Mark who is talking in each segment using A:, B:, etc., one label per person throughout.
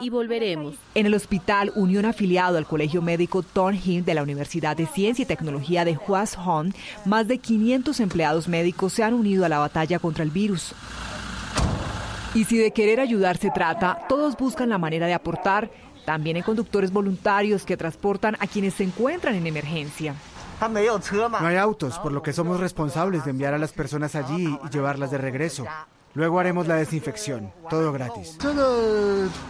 A: y volveremos.
B: En el hospital Unión afiliado al Colegio Médico Thornhill de la Universidad de Ciencia y Tecnología de Hong, más de 500 empleados médicos se han unido a la batalla contra el virus. Y si de querer ayudar se trata, todos buscan la manera de aportar. También hay conductores voluntarios que transportan a quienes se encuentran en emergencia.
C: No hay autos, por lo que somos responsables de enviar a las personas allí y llevarlas de regreso. Luego haremos la desinfección, todo gratis.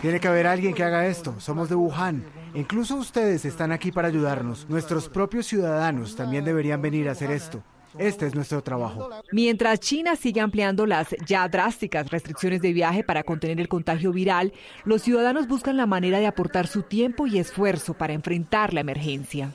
C: Tiene que haber alguien que haga esto. Somos de Wuhan. Incluso ustedes están aquí para ayudarnos. Nuestros propios ciudadanos también deberían venir a hacer esto. Este es nuestro trabajo.
B: Mientras China sigue ampliando las ya drásticas restricciones de viaje para contener el contagio viral, los ciudadanos buscan la manera de aportar su tiempo y esfuerzo para enfrentar la emergencia.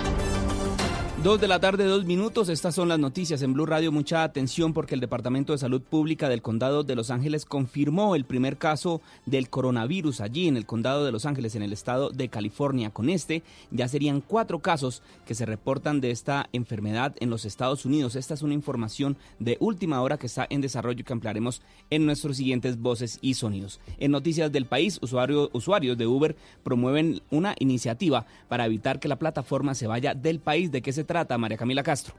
D: Dos de la tarde, dos minutos. Estas son las noticias en Blue Radio. Mucha atención porque el Departamento de Salud Pública del Condado de Los Ángeles confirmó el primer caso del coronavirus allí en el Condado de Los Ángeles, en el estado de California. Con este ya serían cuatro casos que se reportan de esta enfermedad en los Estados Unidos. Esta es una información de última hora que está en desarrollo y que ampliaremos en nuestros siguientes voces y sonidos. En noticias del país, usuarios de Uber promueven una iniciativa para evitar que la plataforma se vaya del país. ¿De qué se trata, María Camila Castro?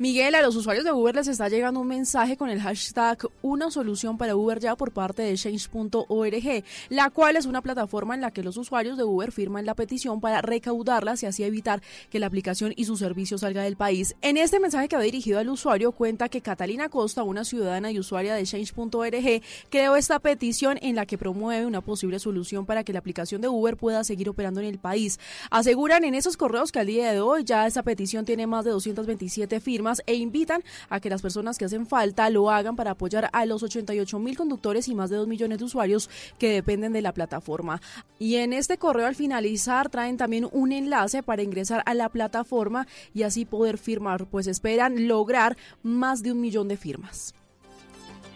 E: Miguel, a los usuarios de Uber les está llegando un mensaje con el hashtag Una solución para Uber ya por parte de Change.org, la cual es una plataforma en la que los usuarios de Uber firman la petición para recaudarlas y así evitar que la aplicación y su servicio salga del país. En este mensaje que va dirigido al usuario cuenta que Catalina Costa, una ciudadana y usuaria de Change.org, creó esta petición en la que promueve una posible solución para que la aplicación de Uber pueda seguir operando en el país. Aseguran en esos correos que al día de hoy ya esta petición tiene más de 227 firmas e invitan a que las personas que hacen falta lo hagan para apoyar a los 88 mil conductores y más de 2 millones de usuarios que dependen de la plataforma. Y en este correo al finalizar traen también un enlace para ingresar a la plataforma y así poder firmar, pues esperan lograr más de un millón de firmas.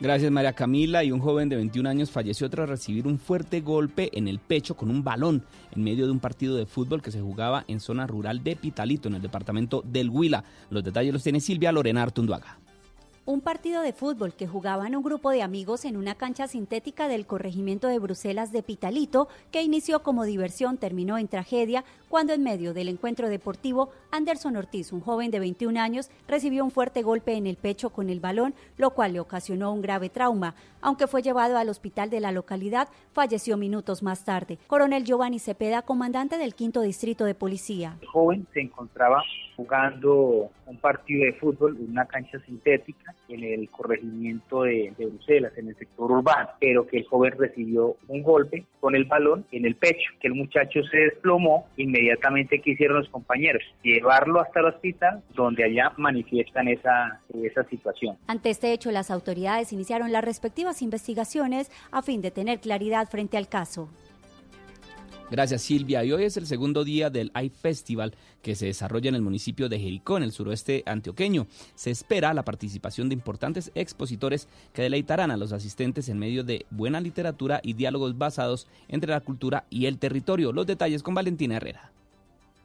D: Gracias María Camila y un joven de 21 años falleció tras recibir un fuerte golpe en el pecho con un balón en medio de un partido de fútbol que se jugaba en zona rural de Pitalito en el departamento del Huila. Los detalles los tiene Silvia Lorena Artunduaga.
F: Un partido de fútbol que jugaban un grupo de amigos en una cancha sintética del corregimiento de Bruselas de Pitalito, que inició como diversión, terminó en tragedia cuando en medio del encuentro deportivo, Anderson Ortiz, un joven de 21 años, recibió un fuerte golpe en el pecho con el balón, lo cual le ocasionó un grave trauma. Aunque fue llevado al hospital de la localidad, falleció minutos más tarde. Coronel Giovanni Cepeda, comandante del quinto distrito de policía.
G: El joven se encontraba
A: jugando un partido de fútbol en una cancha sintética en el corregimiento de, Bruselas, en el sector urbano, pero que el joven recibió un golpe con el balón en el pecho, que el muchacho se desplomó, inmediatamente que hicieron los compañeros, llevarlo hasta el hospital, donde allá manifiestan esa, esa situación.
F: Ante este hecho, las autoridades iniciaron las respectivas investigaciones a fin de tener claridad frente al caso.
D: Gracias Silvia. Y hoy es el segundo día del iFestival que se desarrolla en el municipio de Jericó, en el suroeste antioqueño. Se espera la participación de importantes expositores que deleitarán a los asistentes en medio de buena literatura y diálogos basados entre la cultura y el territorio. Los detalles con Valentina Herrera.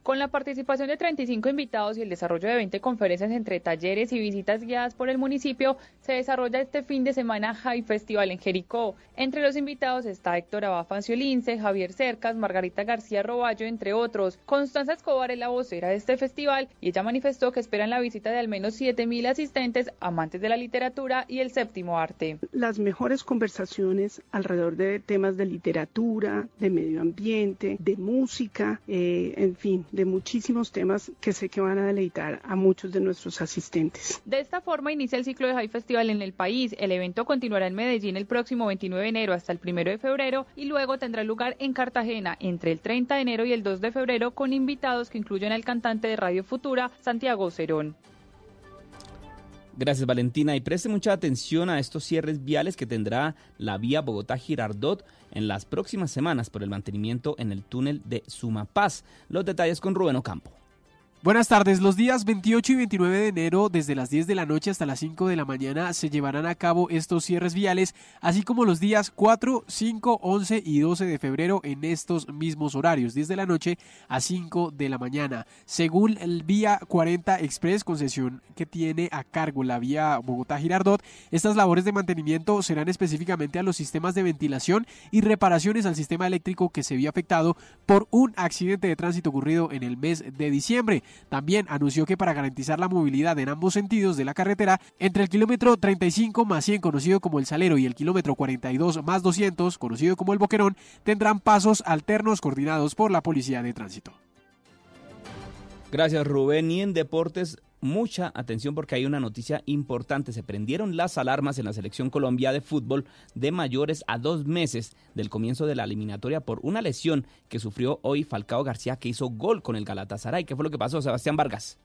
G: Con la participación de 35 invitados y el desarrollo de 20 conferencias entre talleres y visitas guiadas por el municipio, se desarrolla este fin de semana High Festival en Jericó. Entre los invitados está Héctor Abafancio Lince, Javier Cercas, Margarita García Roballo, entre otros. Constanza Escobar es la vocera de este festival y ella manifestó que esperan la visita de al menos 7.000 asistentes amantes de la literatura y el séptimo arte.
H: Las mejores conversaciones alrededor de temas de literatura, de medio ambiente, de música, eh, en fin, de muchísimos temas que sé que van a deleitar a muchos de nuestros asistentes.
G: De esta forma inicia el ciclo de High Festival en el país. El evento continuará en Medellín el próximo 29 de enero hasta el 1 de febrero y luego tendrá lugar en Cartagena entre el 30 de enero y el 2 de febrero con invitados que incluyen al cantante de Radio Futura, Santiago Cerón.
D: Gracias Valentina y preste mucha atención a estos cierres viales que tendrá la vía Bogotá-Girardot en las próximas semanas por el mantenimiento en el túnel de Sumapaz. Los detalles con Rubén Ocampo.
I: Buenas tardes. Los días 28 y 29 de enero, desde las 10 de la noche hasta las 5 de la mañana, se llevarán a cabo estos cierres viales, así como los días 4, 5, 11 y 12 de febrero en estos mismos horarios, 10 de la noche a 5 de la mañana. Según el Vía 40 Express, concesión que tiene a cargo la vía Bogotá-Girardot, estas labores de mantenimiento serán específicamente a los sistemas de ventilación y reparaciones al sistema eléctrico que se vio afectado por un accidente de tránsito ocurrido en el mes de diciembre. También anunció que para garantizar la movilidad en ambos sentidos de la carretera, entre el kilómetro 35 más 100 conocido como el Salero y el kilómetro 42 más 200 conocido como el Boquerón, tendrán pasos alternos coordinados por la Policía de Tránsito.
D: Gracias Rubén. Y en deportes, mucha atención porque hay una noticia importante. Se prendieron las alarmas en la selección Colombia de fútbol de mayores a dos meses del comienzo de la eliminatoria por una lesión que sufrió hoy Falcao García que hizo gol con el Galatasaray. ¿Qué fue lo que pasó, Sebastián Vargas?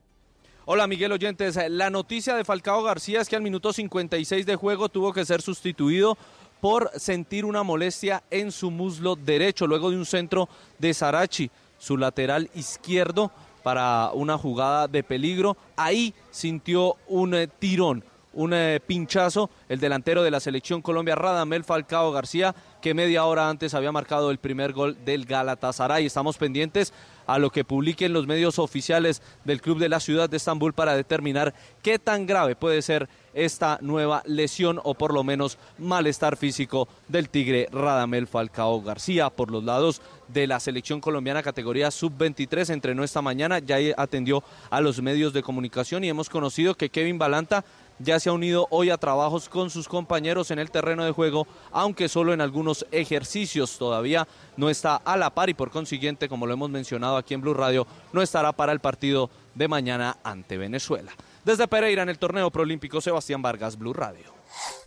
J: Hola Miguel Oyentes, la noticia de Falcao García es que al minuto 56 de juego tuvo que ser sustituido por sentir una molestia en su muslo derecho luego de un centro de Sarachi, su lateral izquierdo para una jugada de peligro. Ahí sintió un eh, tirón, un eh, pinchazo, el delantero de la selección Colombia, Radamel Falcao García, que media hora antes había marcado el primer gol del Galatasaray. Estamos pendientes a lo que publiquen los medios oficiales del club de la ciudad de Estambul para determinar qué tan grave puede ser esta nueva lesión o por lo menos malestar físico del Tigre Radamel Falcao García. Por los lados de la selección colombiana categoría sub-23 entrenó esta mañana, ya atendió a los medios de comunicación y hemos conocido que Kevin Balanta ya se ha unido hoy a trabajos con sus compañeros en el terreno de juego, aunque solo en algunos ejercicios todavía no está a la par y por consiguiente, como lo hemos mencionado aquí en Blue Radio, no estará para el partido de mañana ante Venezuela. Desde Pereira en el torneo proolímpico Sebastián Vargas, Blue Radio.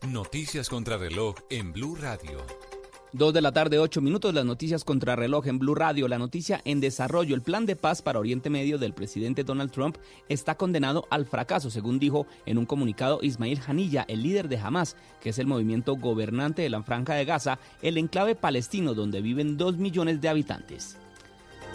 K: Noticias contra reloj en Blue Radio.
D: Dos de la tarde, ocho minutos, las noticias contra reloj en Blue Radio. La noticia en desarrollo. El plan de paz para Oriente Medio del presidente Donald Trump está condenado al fracaso, según dijo en un comunicado Ismail Hanilla, el líder de Hamas, que es el movimiento gobernante de la Franja de Gaza, el enclave palestino donde viven dos millones de habitantes.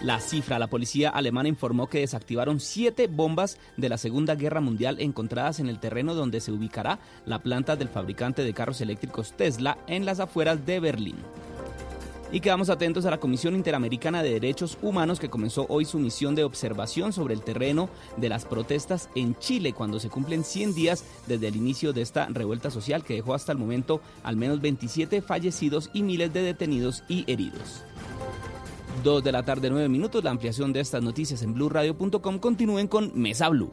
D: La cifra, la policía alemana informó que desactivaron siete bombas de la Segunda Guerra Mundial encontradas en el terreno donde se ubicará la planta del fabricante de carros eléctricos Tesla en las afueras de Berlín. Y quedamos atentos a la Comisión Interamericana de Derechos Humanos que comenzó hoy su misión de observación sobre el terreno de las protestas en Chile cuando se cumplen 100 días desde el inicio de esta revuelta social que dejó hasta el momento al menos 27 fallecidos y miles de detenidos y heridos. 2 de la tarde, 9 minutos. La ampliación de estas noticias en blueradio.com. Continúen con Mesa Blue.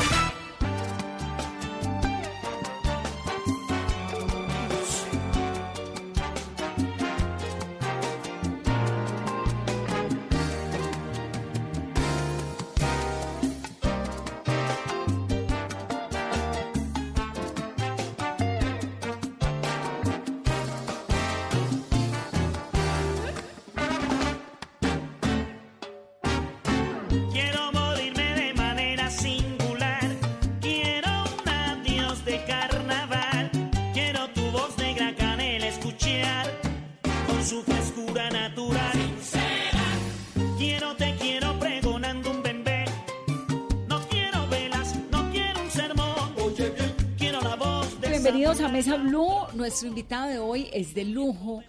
L: Nuestro invitado de hoy es de lujo.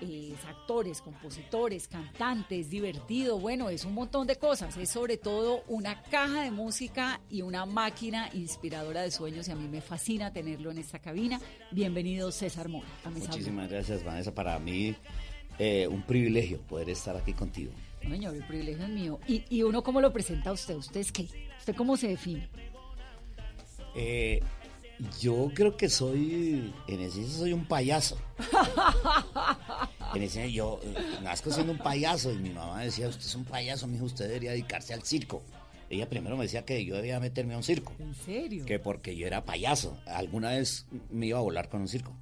L: Es actores, compositores, cantantes, divertido, bueno, es un montón de cosas. Es sobre todo una caja de música y una máquina inspiradora de sueños y a mí me fascina tenerlo en esta cabina. Bienvenido César Mora.
M: Muchísimas gracias, Vanessa. Para mí, eh, un privilegio poder estar aquí contigo.
L: No, señor, el privilegio es mío. ¿Y, ¿Y uno cómo lo presenta a usted? ¿Usted es qué? ¿Usted cómo se define?
M: Eh, yo creo que soy, en esencia, soy un payaso. En esencia, yo eh, nazco siendo un payaso y mi mamá decía, usted es un payaso, mijo, usted debería dedicarse al circo. Ella primero me decía que yo debía meterme a un circo,
L: ¿En serio?
M: que porque yo era payaso. Alguna vez me iba a volar con un circo.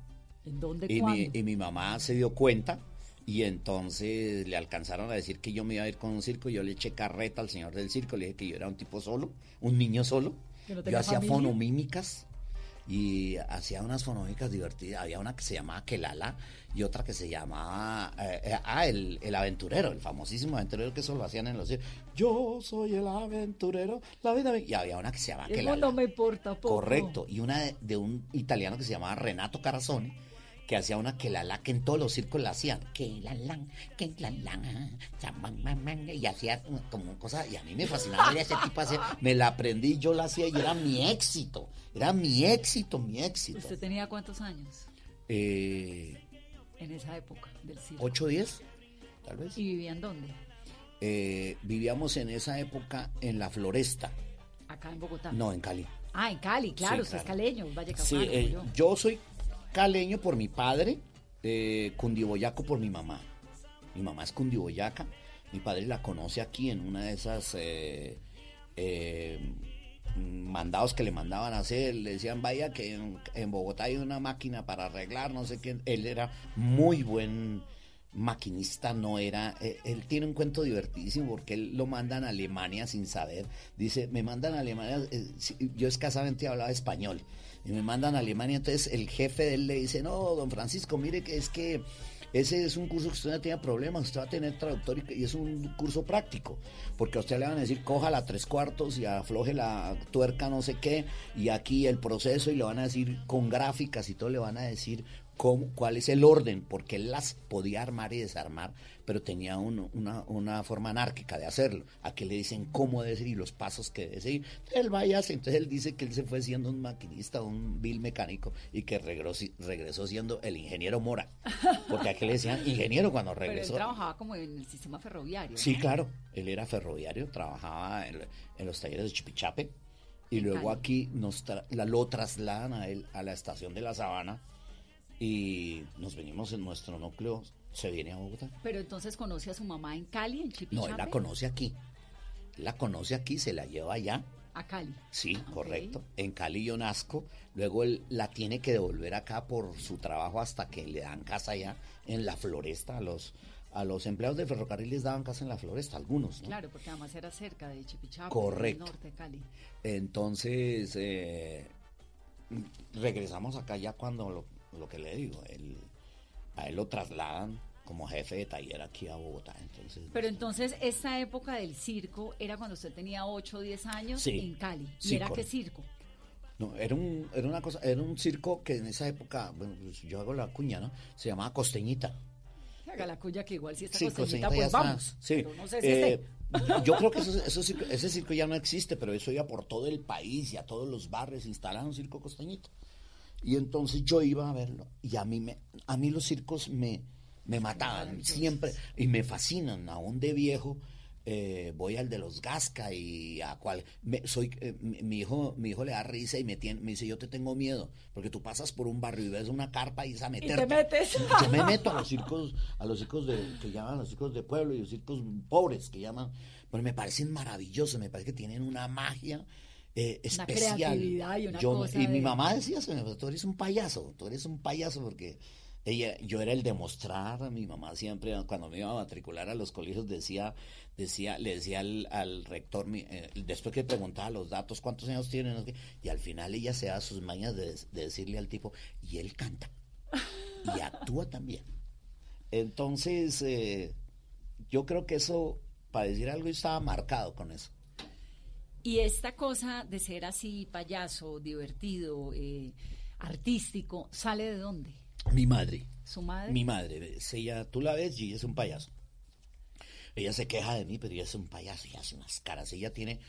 L: ¿En dónde?
M: Y mi, y mi mamá se dio cuenta y entonces le alcanzaron a decir que yo me iba a ir con un circo. Yo le eché carreta al señor del circo, le dije que yo era un tipo solo, un niño solo.
L: ¿Que no
M: Yo hacía
L: familia?
M: fonomímicas y hacía unas fonomímicas divertidas. Había una que se llamaba Kelala y otra que se llamaba eh, eh, ah, el, el aventurero, el famosísimo aventurero que eso lo hacían en los circos. Yo soy el aventurero, la vida me-". Y había una que se llamaba
L: Eso
M: Kelala.
L: no me importa poco.
M: Correcto. Y una de, de un italiano que se llamaba Renato Carazoni, que hacía una que la la que en todos los circos la hacían. Que la la, que la la, y hacía como cosa, y a mí me fascinaba ver a ese tipo hacer, me la aprendí, yo la hacía y era mi éxito, era mi éxito, mi éxito.
L: ¿Usted tenía cuántos años
M: Eh,
L: en esa época del circo?
M: 8 o 10, tal vez.
L: ¿Y vivían dónde?
M: Eh, vivíamos en esa época en la Floresta,
L: Acá en Bogotá.
M: no en Cali.
L: Ah, en Cali, claro,
M: Sí,
L: usted es
M: claro.
L: caleño, Valle
M: Sí, eh,
L: yo.
M: yo soy caleño por mi padre, eh, cundiboyaco por mi mamá. Mi mamá es cundiboyaca, mi padre la conoce aquí en una de esas eh, eh, mandados que le mandaban a hacer. Le decían, vaya que en, Bogotá hay una máquina para arreglar, no sé qué. Él era muy buen maquinista no era, eh, él tiene un cuento divertidísimo porque él lo mandan a Alemania sin saber, dice, me mandan a Alemania, yo escasamente hablaba español, y me mandan a Alemania, entonces el jefe de él le dice, no, don Francisco, mire que es que ese es un curso que usted no tenía problemas, usted va a tener traductor y, es un curso práctico, porque a usted le van a decir, coja la tres cuartos y afloje la tuerca no sé qué, y aquí el proceso y le van a decir con gráficas y todo le van a decir cómo, cuál es el orden, porque él las podía armar y desarmar, pero tenía un- una, una forma anárquica de hacerlo. Aquí le dicen cómo debe ser y los pasos que debe seguir. Entonces él vaya, entonces él dice que él se fue siendo un maquinista, un vil mecánico y que regresó, regresó siendo el ingeniero Mora, porque aquí le decían ingeniero cuando
L: Pero él
M: regresó.
L: trabajaba como en el sistema ferroviario.
M: Sí, claro. Él era ferroviario, trabajaba en, en los talleres de Chipichape y luego aquí nos tra- la, lo trasladan a él a la estación de La Sabana y nos venimos en nuestro núcleo, se viene a Bogotá.
L: Pero entonces conoce a su mamá en Cali, en Chipichape.
M: No, él la conoce aquí. Él la conoce aquí, se la lleva allá.
L: A Cali.
M: Sí, correcto. En Cali yo nazco. Luego él la tiene que devolver acá por su trabajo hasta que le dan casa allá en la floresta a los, a los empleados de ferrocarril les daban casa en la floresta, algunos, ¿no?
L: Claro, porque además era cerca de Chipichapo,
M: Correcto.
L: norte de Cali.
M: Entonces, eh, regresamos acá ya cuando lo, lo que le digo, él, a él lo trasladan como jefe de taller aquí a Bogotá. Entonces,
L: Pero entonces, esta época del circo era cuando usted tenía 8 o 10 años
M: Sí.
L: en Cali. ¿Y
M: Sí,
L: era qué circo?
M: No, era un, era una cosa, era un circo que en esa época, bueno, pues yo hago la cuña, ¿no? Se llamaba Costeñita.
L: Haga la cuya que igual si está
M: Sí,
L: costeñita,
M: Costeñita ya
L: pues
M: está.
L: vamos.
M: Sí.
L: Pero no sé si
M: Eh, yo creo que eso- eso ese circo ya no existe, pero eso iba por todo el país y a todos los barrios instalaron un circo costeñito. Y entonces yo iba a verlo y a mí me, a mí los circos me, me mataban siempre y me fascinan. Aún de viejo eh, voy al de los Gasca y a cual me- soy eh, mi, mi hijo mi hijo le da risa y me tiene, me dice yo te tengo miedo porque tú pasas por un barrio y ves una carpa y es a
L: Y
M: meterte.
L: te metes.
M: Yo me meto a los circos, a los circos de, que llaman los circos de pueblo y los circos pobres que llaman, pero me parecen maravillosos, me parece que tienen una magia eh,
L: Una
M: especial.
L: creatividad y una
M: Yo-
L: cosa
M: y mi
L: de-
M: mamá decía, "Señor, tú eres un payaso, tú eres un payaso porque ella, yo era el de mostrar, mi mamá siempre cuando me iba a matricular a los colegios decía, decía, le decía al, al rector, mi- eh, después que preguntaba los datos, cuántos años tiene, no sé qué, y al final ella se da sus mañas de, de decirle al tipo, y él canta y actúa también. Entonces, eh, yo creo que eso, para decir algo, estaba marcado con eso.
L: Y esta cosa de ser así payaso, divertido, eh, artístico, ¿sale de dónde?
M: Mi madre.
L: ¿Su madre?
M: Mi madre, ella, tú la ves y ella es un payaso. Ella se queja de mí, pero ella es un payaso y hace unas caras. Ella tiene,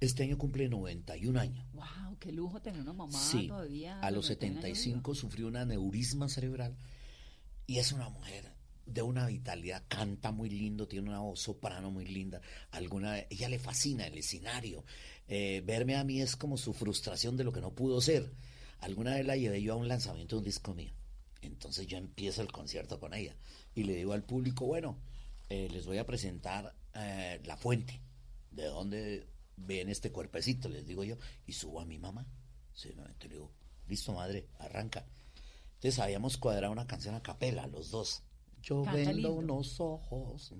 M: este año cumple 91 años.
L: Wow, qué lujo tener una mamá
M: Sí,
L: todavía.
M: a los
L: 91 años
M: 75 sufrió un aneurisma cerebral y es una mujer de una vitalidad, canta muy lindo, tiene una voz soprano muy linda. Alguna, ella le fascina el escenario. Eh, verme a mí es como su frustración de lo que no pudo ser. Alguna vez la llevé yo a un lanzamiento de un disco mío. Entonces yo empiezo el concierto con ella y le digo al público, bueno, eh, les voy a presentar eh, la fuente, de dónde ven este cuerpecito, les digo yo, y subo a mi mamá. Simplemente le digo, listo madre, arranca. Entonces habíamos cuadrado una canción a capela, los dos. Yo
L: Canta
M: vendo
L: lindo.
M: unos ojos,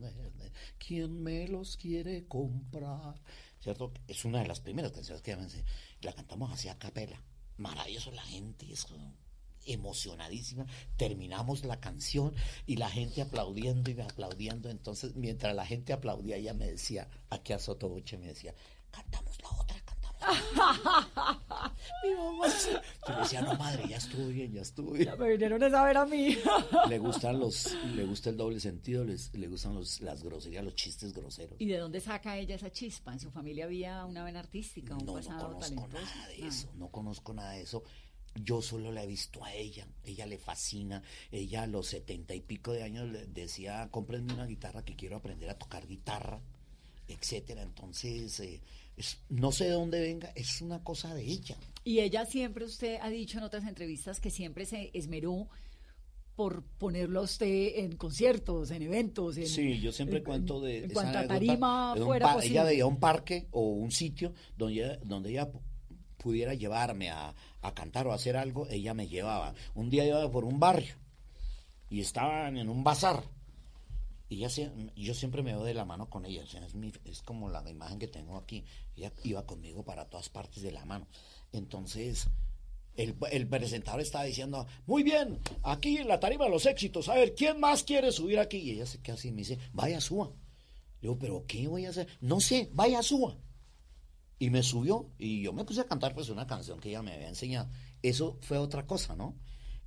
M: ¿quién me los quiere comprar? ¿Cierto? Es una de las primeras canciones que La cantamos así a capela. Maravilloso, la gente es emocionadísima. Terminamos la canción y la gente aplaudiendo y aplaudiendo. Entonces, mientras la gente aplaudía, ella me decía, aquí a Sotobuche me decía, cantamos la otra,
L: Mi mamá.
M: Yo le decía, no madre, ya estuvo bien, ya estuvo bien.
L: Ya me vinieron a saber a mí.
M: Le gustan los, le gusta el doble sentido, les- le gustan los, las groserías, los chistes groseros.
L: ¿Y de dónde saca ella esa chispa? ¿En su familia había una vena artística, un
M: No, no
L: pasado
M: conozco
L: talentoso?
M: nada de eso, no conozco nada de eso. Yo solo la he visto a ella, ella le fascina. Ella a los setenta y pico de años le decía, cómprenme una guitarra que quiero aprender a tocar guitarra, etcétera. Entonces, eh, es- no sé de dónde venga, es una cosa de ella.
L: Y ella siempre, usted ha dicho en otras entrevistas que siempre se esmeró por ponerlo a usted en conciertos, en eventos. En,
M: Sí, yo siempre
L: en-
M: cuento de...
L: En cuanto a tarima
M: de un
L: fuera.
M: Ella veía un parque o un sitio donde ella, donde ella pu- pudiera llevarme a, a cantar o a hacer algo, ella me llevaba. Un día iba por un barrio y estaban en un bazar. Y ella yo siempre me veo de la mano con ella, o es, mi- es como la imagen que tengo aquí. Ella iba conmigo para todas partes de la mano. Entonces, el, el presentador estaba diciendo, muy bien, aquí en la tarima de los éxitos, a ver, ¿quién más quiere subir aquí? Y ella se queda así y me dice, vaya, suba. Le digo, ¿pero qué voy a hacer? No sé, vaya, suba. Y me subió y yo me puse a cantar pues una canción que ella me había enseñado. Eso fue otra cosa, ¿no?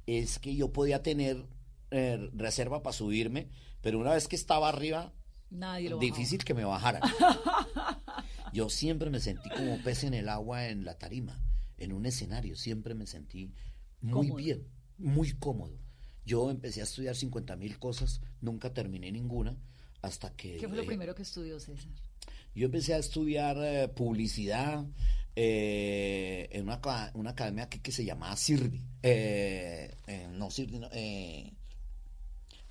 M: Es que yo podía tener eh, reserva para subirme, pero una vez que estaba arriba,
L: Nadie lo bajaba.
M: difícil que me bajaran. Yo siempre me sentí como pez en el agua en la tarima, en un escenario, siempre me sentí muy
L: Cómodo.
M: bien, muy cómodo. Yo empecé a estudiar 50 mil cosas, nunca terminé ninguna, hasta que...
L: ¿Qué fue lo
M: dejé-
L: primero que estudió César?
M: yo empecé a estudiar eh, publicidad eh, en una, una academia aquí que se llamaba Sirvi. Eh, eh, no, Sirvi, no, eh,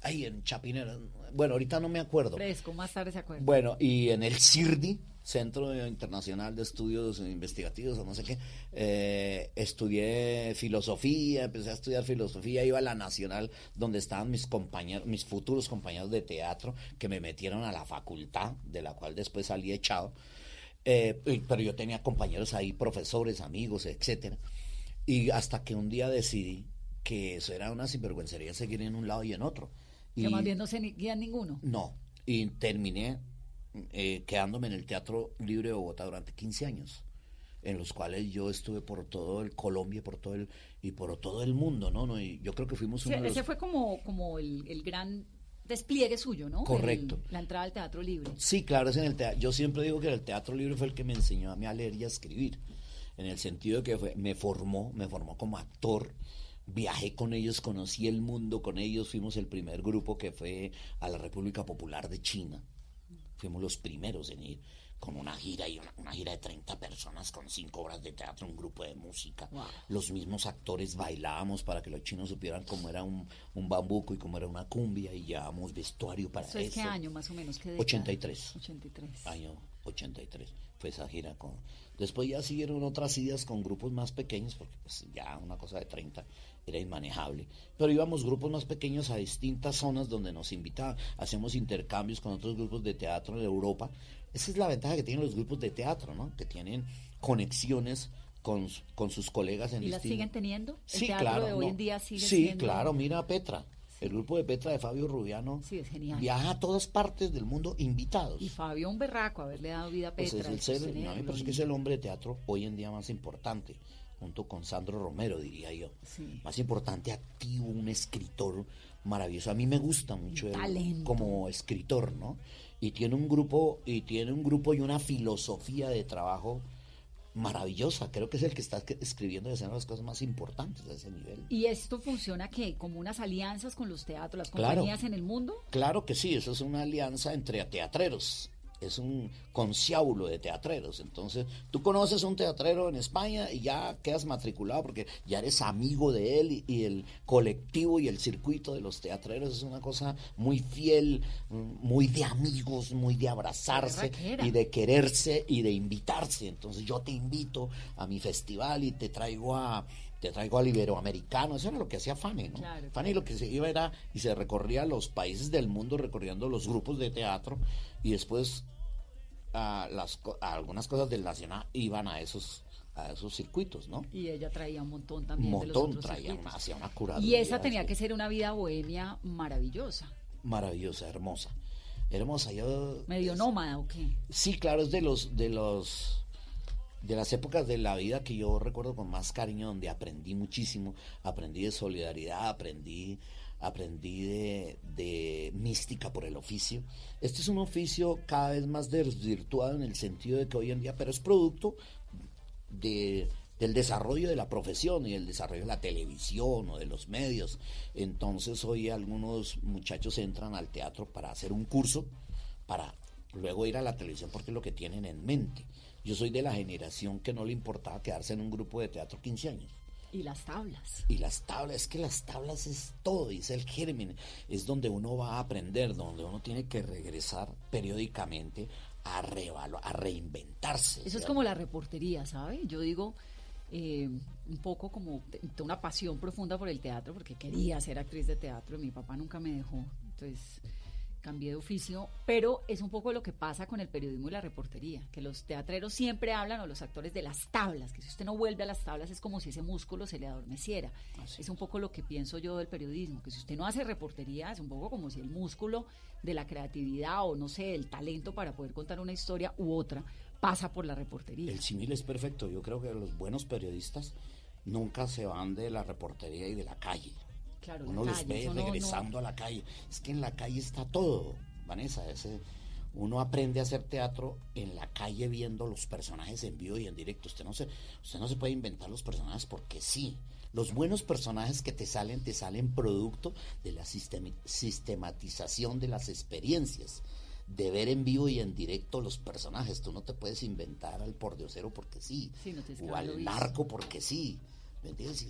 M: ahí en Chapinero. Bueno, ahorita no me acuerdo.
L: Fresco, más tarde se acuerda.
M: Bueno, y en el CIRDI, Centro Internacional de Estudios Investigativos o no sé qué. Eh, estudié filosofía, empecé a estudiar filosofía, iba a la Nacional donde estaban mis compañeros, mis futuros compañeros de teatro que me metieron a la facultad, de la cual después salí echado. Eh, pero yo tenía compañeros ahí, profesores, amigos, etcétera. Y hasta que un día decidí que eso era una sinvergüencería seguir en un lado y en otro.
L: Y, que más bien no se guía ninguno.
M: No, y terminé eh, quedándome en el Teatro Libre de Bogotá durante 15 años, en los cuales yo estuve por todo el Colombia por todo el, y por todo el mundo, ¿no? no y yo creo que fuimos
L: uno Ese fue como, como el, el gran despliegue suyo, ¿no?
M: Correcto.
L: la entrada al teatro libre.
M: Sí, claro, es en el teatro. Yo siempre digo que el teatro libre fue el que me enseñó a mí a leer y a escribir, en el sentido de que fue, me formó, me formó como actor. Viajé con ellos, conocí el mundo con ellos, fuimos el primer grupo que fue a la República Popular de China. Fuimos los primeros en ir con una gira y una, gira de 30 personas con cinco obras de teatro, un grupo de música. Los mismos actores bailábamos para que los chinos supieran cómo era un, un bambuco y cómo era una cumbia y llevábamos vestuario para eso.
L: ¿Eso qué año más o menos? ¿Qué
M: 83.
L: 83.
M: Año 83. Fue esa gira con... Después ya siguieron otras idas con grupos más pequeños porque pues ya una cosa de 30 era inmanejable. Pero íbamos grupos más pequeños a distintas zonas donde nos invitaban. Hacemos intercambios con otros grupos de teatro de Europa. Esa es la ventaja que tienen los grupos de teatro, ¿no? Que tienen conexiones con, con sus colegas en
L: ¿Y las siguen teniendo? ¿El
M: sí,
L: teatro
M: claro.
L: De hoy en día sigue
M: sí, claro. Mira Petra. El grupo de Petra de Fabio Rubiano
L: sí,
M: viaja a todas partes del mundo invitados.
L: Y Fabio un berraco, haberle dado vida a Petra.
M: Pues es el ser, no, me parece que es el hombre de teatro hoy en día más importante junto con Sandro Romero, diría yo. Más importante, activo, un escritor maravilloso. A mí me gusta mucho él como escritor, ¿no? Y tiene un grupo, y tiene un grupo y una filosofía de trabajo maravillosa. Creo que es el que está escribiendo de las cosas más importantes a ese nivel.
L: ¿Y esto funciona qué? ¿Como unas alianzas con los teatros, las compañías en el mundo?
M: Claro que sí, eso es una alianza entre teatreros es un conciábulo de teatreros. Entonces, tú conoces un teatrero en España y ya quedas matriculado porque ya eres amigo de él y, el colectivo y el circuito de los teatreros es una cosa muy fiel, muy de amigos, muy de abrazarse y de quererse y de invitarse. Entonces, yo te invito a mi festival y te traigo a te traigo al iberoamericano, eso era lo que hacía Fanny, ¿no? Fanny lo que se iba era y se recorría los países del mundo recorriendo los grupos de teatro y después a, las, algunas cosas del Nacional iban a esos a esos circuitos, ¿no?
L: Y ella traía un montón también.
M: Un montón traía, una, hacía una curaduría.
L: Y esa tenía que ser una vida bohemia maravillosa.
M: Maravillosa, hermosa. Hermosa, yo...
L: ¿Medio nómada o qué?
M: Sí, claro, es de los, de los de las épocas de la vida que yo recuerdo con más cariño, donde aprendí muchísimo, aprendí de solidaridad, aprendí, aprendí de, mística por el oficio. Este es un oficio cada vez más desvirtuado en el sentido de que hoy en día, pero es producto de, del desarrollo de la profesión y el desarrollo de la televisión o de los medios. Entonces hoy algunos muchachos entran al teatro para hacer un curso, para luego ir a la televisión porque es lo que tienen en mente. Yo soy de la generación que no le importaba quedarse en un grupo de teatro 15 años.
L: Y las tablas.
M: Y las tablas, es que las tablas es todo, es el germen, es donde uno va a aprender, donde uno tiene que regresar periódicamente a, a reinventarse.
L: Eso es como la reportería, ¿sabe? Yo digo, eh, un poco como una pasión profunda por el teatro, porque quería ser actriz de teatro, mi papá nunca me dejó, entonces cambié de oficio, pero es un poco lo que pasa con el periodismo y la reportería, que los teatreros siempre hablan o los actores de las tablas, que si usted no vuelve a las tablas es como si ese músculo se le adormeciera. Es un poco lo que pienso yo del periodismo, que si usted no hace reportería es un poco como si el músculo de la creatividad o no sé, el talento para poder contar una historia u otra pasa por la reportería.
M: El símil es perfecto, yo creo que los buenos periodistas nunca se van de la reportería y de la calle uno los ve regresando a la calle. Es que en la calle está todo, Vanessa. Ese, uno aprende a hacer teatro en la calle viendo los personajes en vivo y en directo. Usted no se, usted no se puede inventar los personajes porque sí. Los buenos personajes que te salen, te salen producto de la sistematización de las experiencias de ver en vivo y en directo los personajes. Tú no te puedes inventar al pordiosero porque sí, o al narco porque sí. ¿Me entiendes?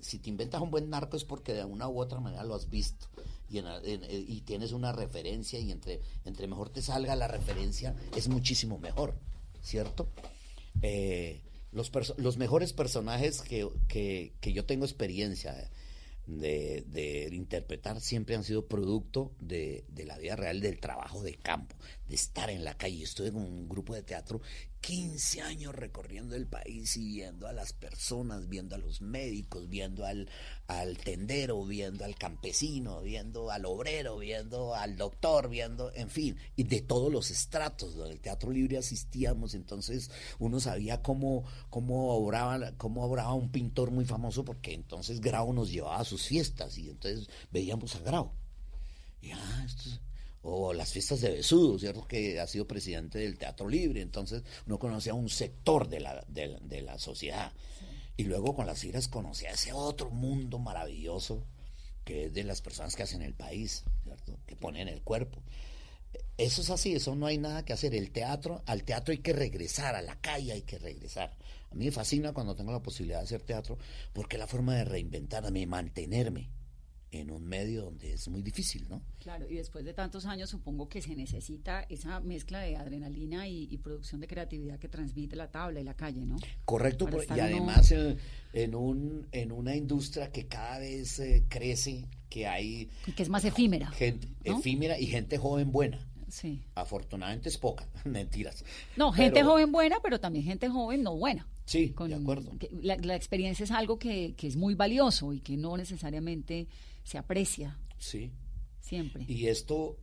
M: Si te inventas un buen narco es porque de una u otra manera lo has visto y, y tienes una referencia y entre, entre mejor te salga la referencia es muchísimo mejor. ¿cierto? Eh, los, los mejores personajes que, que, que yo tengo experiencia de, de, interpretar siempre han sido producto de, de, la vida real, del trabajo de campo, de estar en la calle. Estuve en un grupo de teatro 15 años recorriendo el país y viendo a las personas, viendo a los médicos, viendo al, al tendero, viendo al campesino, viendo al obrero, viendo al doctor, viendo, en fin, y de todos los estratos donde el Teatro Libre asistíamos, entonces uno sabía cómo, cómo, obraba, cómo obraba un pintor muy famoso, porque entonces Grau nos llevaba a sus fiestas y entonces veíamos a Grau. Y ah, esto o las fiestas de Besudo, ¿cierto? Que ha sido presidente del Teatro Libre, entonces uno conocía un sector de la, de, la sociedad. Y luego con las giras conocía ese otro mundo maravilloso que es de las personas que hacen el país, ¿cierto? Que ponen el cuerpo. Eso es así, eso no hay nada que hacer. El teatro, al teatro hay que regresar, a la calle hay que regresar. A mí me fascina cuando tengo la posibilidad de hacer teatro porque es la forma de reinventarme, mantenerme en un medio donde es muy difícil, ¿no?
L: Claro, y después de tantos años supongo que se necesita esa mezcla de adrenalina y, producción de creatividad que transmite la tabla y la calle, ¿no?
M: Correcto, y además eh, en, un, en una industria que cada vez eh, crece, que hay...
L: que es más efímera.
M: Gente efímera y gente joven buena. Sí. Afortunadamente es poca, mentiras.
L: No, gente joven buena, pero también gente joven no buena.
M: Sí, de acuerdo.
L: La, la, experiencia es algo que, que es muy valioso y que no necesariamente se aprecia.
M: Sí.
L: Siempre.
M: Y esto,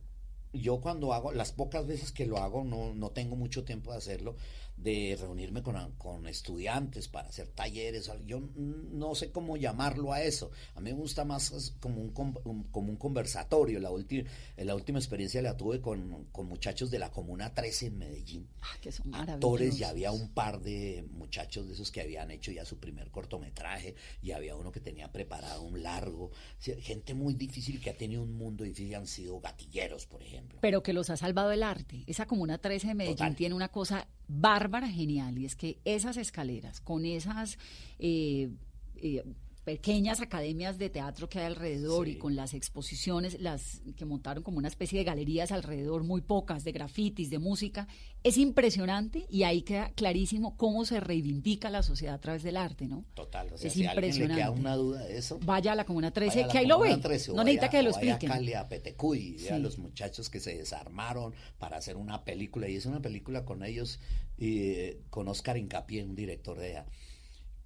M: yo cuando hago, las pocas veces que lo hago, no, no tengo mucho tiempo de hacerlo, de reunirme con, con, estudiantes para hacer talleres. Yo no sé cómo llamarlo a eso. A mí me gusta más como un, como un conversatorio. La, última la última experiencia la tuve con, con, muchachos de la Comuna 13 en Medellín.
L: Ah, que son
M: Actores, y había un par de muchachos de esos que habían hecho ya su primer cortometraje y había uno que tenía preparado un largo. Gente muy difícil que ha tenido un mundo difícil, han sido gatilleros, por ejemplo.
L: Pero que los ha salvado el arte. Esa Comuna 13 de Medellín tiene una cosa bárbara, genial, y es que esas escaleras, con esas eh, eh, pequeñas academias de teatro que hay alrededor y con las exposiciones, las que montaron como una especie de galerías alrededor, muy pocas, de grafitis, de música, es impresionante y ahí queda clarísimo cómo se reivindica la sociedad a través del arte, ¿no?
M: Total, o sea, es si impresionante. le queda una duda de eso,
L: vaya a la Comuna 13, que ahí lo ve, no necesita que lo expliquen.
M: Vaya a Cali, a Petecuy, a los muchachos que se desarmaron para hacer una película, y es una película con ellos, y, con Oscar Incapié, un director de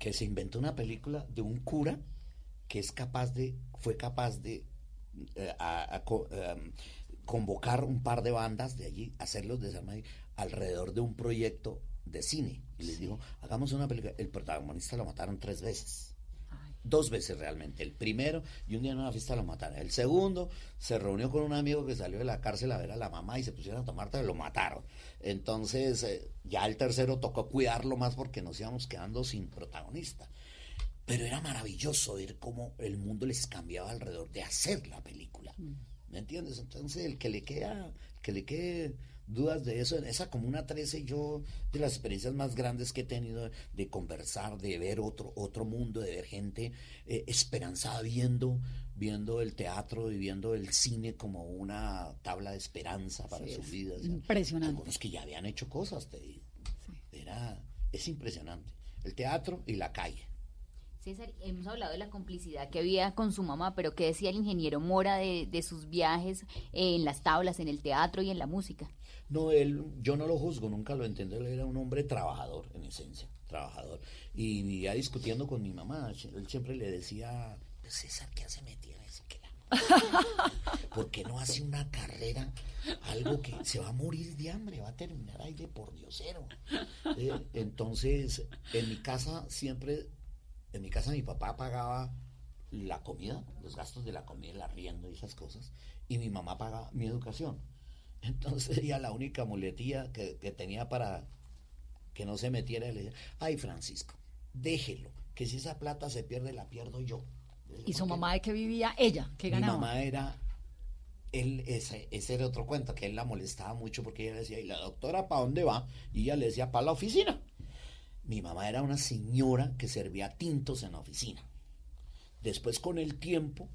M: que se inventó una película de un cura que es capaz de, fue capaz de eh, em, convocar un par de bandas de allí, hacerlos desarmar alrededor de un proyecto de cine. Y les dijo, hagamos una película. El protagonista lo mataron tres veces. Dos veces realmente. El primero, y un día en una fiesta lo mataron. El segundo, se reunió con un amigo que salió de la cárcel a ver a la mamá y se pusieron a tomar y lo mataron. Entonces, eh, ya el tercero tocó cuidarlo más porque nos íbamos quedando sin protagonista. Pero era maravilloso ver cómo el mundo les cambiaba alrededor de hacer la película. Mm. ¿Me entiendes? Entonces, el que le queda, que le quede dudas de eso, en esa Comuna 13 yo, de las experiencias más grandes que he tenido de conversar, de ver otro, otro mundo, de ver gente eh, esperanzada viendo, viendo el teatro y viendo el cine como una tabla de esperanza para sus vidas.
L: Impresionante.
M: Algunos que ya habían hecho cosas, te Era, es impresionante. El teatro y la calle.
N: César, hemos hablado de la complicidad que había con su mamá, pero ¿qué decía el ingeniero Mora de, de sus viajes en las tablas, en el teatro y en la música?
M: No, él, yo no lo juzgo, nunca lo entendí, él era un hombre trabajador, en esencia, trabajador. Y ya discutiendo con mi mamá, él siempre le decía, César, ¿qué hace metida en ese ¿Por qué no hace una carrera? Algo que se va a morir de hambre, va a terminar ahí de por diosero. Eh, entonces, en mi casa siempre, en mi casa mi papá pagaba la comida, los gastos de la comida, el arriendo y esas cosas, y mi mamá pagaba mi educación. Entonces ella la única muletía que, tenía para que no se metiera, le decía, ay Francisco, déjelo, que si esa plata se pierde, la pierdo yo.
L: ¿Y su mamá de qué vivía? Ella, ¿qué ganaba?
M: Mi mamá era, él, ese, ese era otro cuento, que él la molestaba mucho porque ella decía, ¿y la doctora para dónde va? Y ella le decía, para la oficina. Mi mamá era una señora que servía tintos en la oficina. Después con el tiempo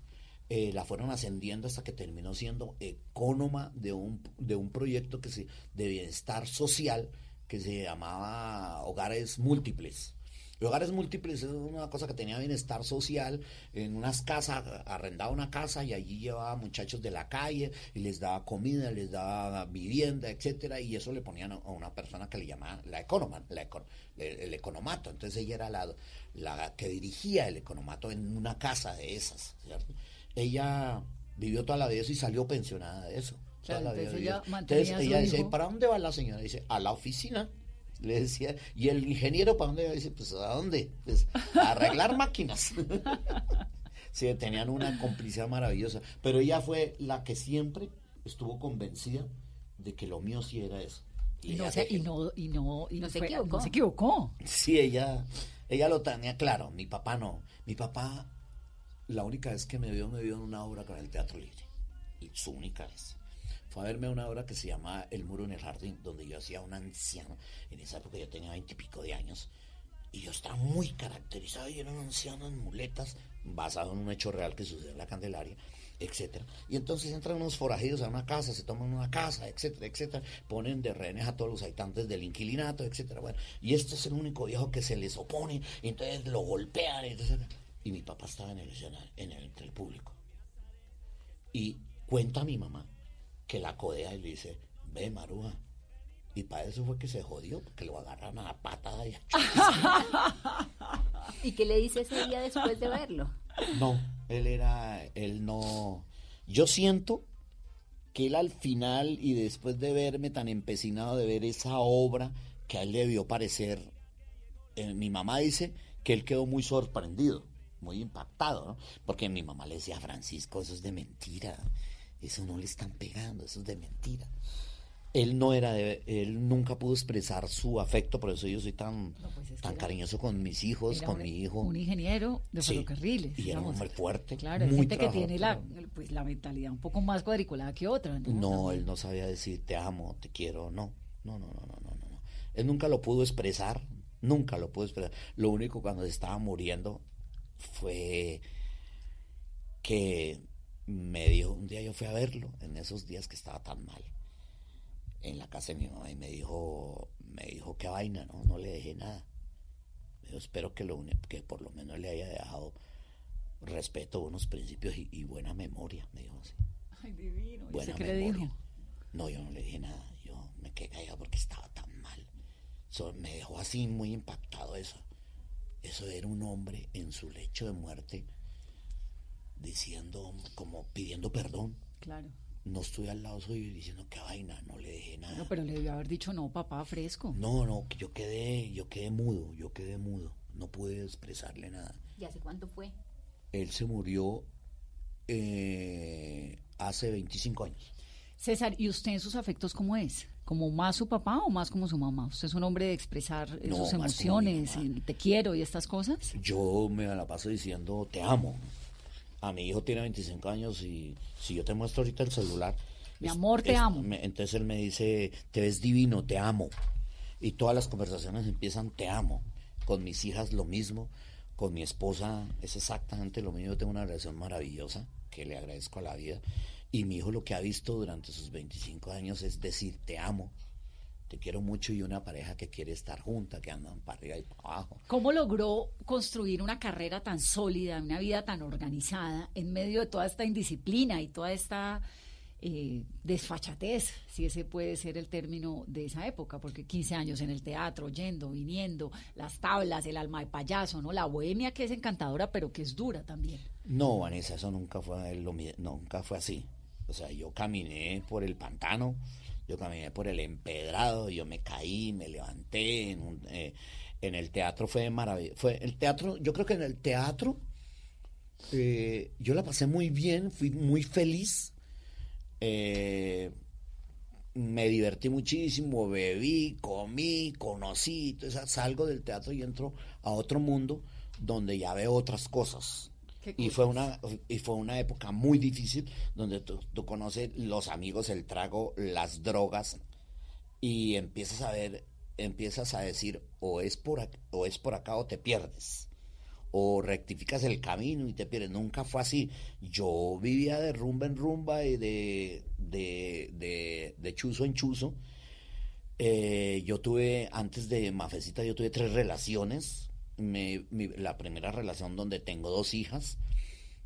M: eh, la fueron ascendiendo hasta que terminó siendo ecónoma de un, de un proyecto que se, de bienestar social que se llamaba Hogares Múltiples. Y Hogares Múltiples es una cosa que tenía bienestar social. En unas casas, arrendaba una casa y allí llevaba muchachos de la calle y les daba comida, les daba vivienda, etcétera. Y eso le ponían a una persona que le llamaban la economan, la econ- el, el economato. Entonces ella era la, la que dirigía el economato en una casa de esas, ¿cierto? Ella vivió toda la vida eso y salió pensionada de eso.
L: Claro, entonces ella
M: Entonces ella dice,
L: hijo.
M: ¿y para dónde va la señora? Dice, a la oficina. Le decía, ¿y el ingeniero para dónde? Dice, pues ¿a dónde? Pues a arreglar máquinas. sí, tenían una complicidad maravillosa. Pero ella fue la que siempre estuvo convencida de que lo mío sí era eso.
L: Y no, se,
M: se-
L: y no, y no, y
N: No se
L: fue-
N: equivocó.
L: no se equivocó.
M: Sí, ella, ella lo tenía claro. Mi papá no. Mi papá, la única vez que me vio, me vio en una obra con el Teatro Libre. Y su única vez. Fue a verme una obra que se llama El Muro en el Jardín, donde yo hacía un anciano. En esa época yo tenía veintipico de años. Y yo estaba muy caracterizado y era un anciano en muletas, basado en un hecho real que sucedió en la Candelaria, etcétera. Y entonces entran unos forajidos a una casa, se toman una casa, etcétera, etcétera, ponen de rehenes a todos los habitantes del inquilinato, etcétera. Bueno, y este es el único viejo que se les opone, y entonces lo golpean. Y mi papá estaba en el en el, entre el público. Y cuenta mi mamá que la codea y le dice, ve Maruja. Y para eso fue que se jodió, porque lo agarran a la patada y a
N: ¿Y qué le dice ese día después de verlo?
M: No, él era, él no. Yo siento que él al final y después de verme tan empecinado de ver esa obra que a él le debió parecer, eh, mi mamá dice que él quedó muy sorprendido, muy impactado, ¿no? Porque mi mamá le decía a Francisco, eso es de mentira, eso no le están pegando, eso es de mentira. Él no era de, él nunca pudo expresar su afecto, por eso yo soy tan, tan cariñoso con mis hijos, con
L: un-
M: mi hijo.
L: Un ingeniero de
M: Sí,
L: ferrocarriles.
M: Y era un hombre fuerte.
L: Claro,
M: muy
L: gente que tiene la, pues, la mentalidad un poco más cuadriculada que otra. ¿no?
M: No, él no sabía decir te amo, te quiero. No, no, no, no, no, no. no. Él nunca lo pudo expresar, nunca lo pudo expresar. Lo único cuando se estaba muriendo fue que me dijo, un día yo fui a verlo, en esos días que estaba tan mal, en la casa de mi mamá, y me dijo, me dijo, qué vaina, no, no le dejé nada. Dijo, espero que, lo, que por lo menos le haya dejado respeto, unos principios y, y buena memoria, me dijo así.
L: Ay, divino. ¿Y
M: Buena
L: usted qué le
M: memoria.
L: dijo?
M: No, yo no le dije nada. Yo me quedé callado porque estaba tan mal. So, me dejó así muy impactado eso. Eso era un hombre en su lecho de muerte diciendo, como pidiendo perdón.
L: Claro.
M: No estoy al lado suyo diciendo qué vaina, no le dejé nada.
L: No, pero le debió haber dicho no, papá, fresco.
M: No, no, que yo quedé, yo quedé mudo, yo quedé mudo. No pude expresarle nada.
N: ¿Y hace cuánto fue?
M: Él se murió eh, hace 25 años.
L: César, ¿y usted en sus afectos cómo es? ¿Como más su papá o más como su mamá? ¿Usted es un hombre de expresar eh,
M: No,
L: sus emociones, te quiero y estas cosas?
M: Yo me la paso diciendo te amo. A mi hijo tiene 25 años y si yo te muestro ahorita el celular.
L: Mi amor, te amo.
M: me- entonces él me dice, te ves divino, te amo. Y todas las conversaciones empiezan, te amo. Con mis hijas lo mismo, con mi esposa es exactamente lo mismo. Yo tengo una relación maravillosa que le agradezco a la vida. Y mi hijo lo que ha visto durante sus 25 años es decir, te amo, te quiero mucho y una pareja que quiere estar junta, que andan para arriba y para abajo.
L: ¿Cómo logró construir una carrera tan sólida, una vida tan organizada en medio de toda esta indisciplina y toda esta eh, desfachatez, si ese puede ser el término de esa época? Porque 15 años en el teatro, yendo, viniendo, las tablas, el alma de payaso, ¿no? La bohemia que es encantadora, pero que es dura también.
M: No, Vanessa, eso nunca fue lo nunca fue así. O sea, yo caminé por el pantano, yo caminé por el empedrado, yo me caí, me levanté en, un- eh, el teatro fue maravilloso. Fue el teatro, yo creo que en el teatro eh, yo la pasé muy bien, fui muy feliz. eh, me divertí muchísimo, bebí, comí, conocí, entonces salgo del teatro y entro a otro mundo donde ya veo otras cosas.
L: ¿Qué
M: Y fue una y fue una época muy difícil donde tú, tú conoces los amigos, el trago, las drogas y empiezas a ver, empiezas a decir o es por ac- o es por acá o te pierdes o rectificas el camino y te pierdes. Nunca fue así. Yo vivía de rumba en rumba y de, de, de, de chuzo en chuzo Eh, yo tuve, antes de Mafecita, yo tuve tres relaciones. Me- mi- la primera relación donde tengo dos hijas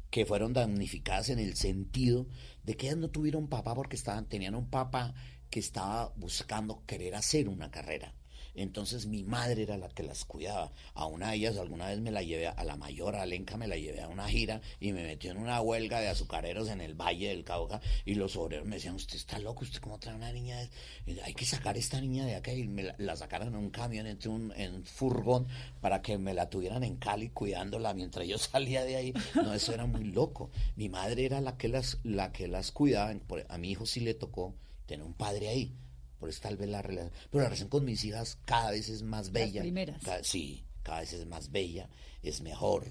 M: que fueron damnificadas en el sentido de que ellas no tuvieron papá porque estaban, tenían un papá que estaba buscando querer hacer una carrera. Entonces mi madre era la que las cuidaba. A una de ellas alguna vez me la llevé, a la mayor, a Lenca, me la llevé a una gira y me metió en una huelga de azucareros en el Valle del Cauca y los obreros me decían, usted está loco, usted cómo trae una niña, de- hay que sacar esta niña de acá y me la, la sacaron en un camión, entre un, en un furgón para que me la tuvieran en Cali cuidándola mientras yo salía de ahí. No, eso era muy loco. Mi madre era la que las, la que las cuidaba. A mi hijo sí le tocó tener un padre ahí. Por eso tal vez la relación. Pero la relación con mis hijas cada vez es más bella.
L: primeras.
M: Cada- sí, cada vez es más bella, es mejor.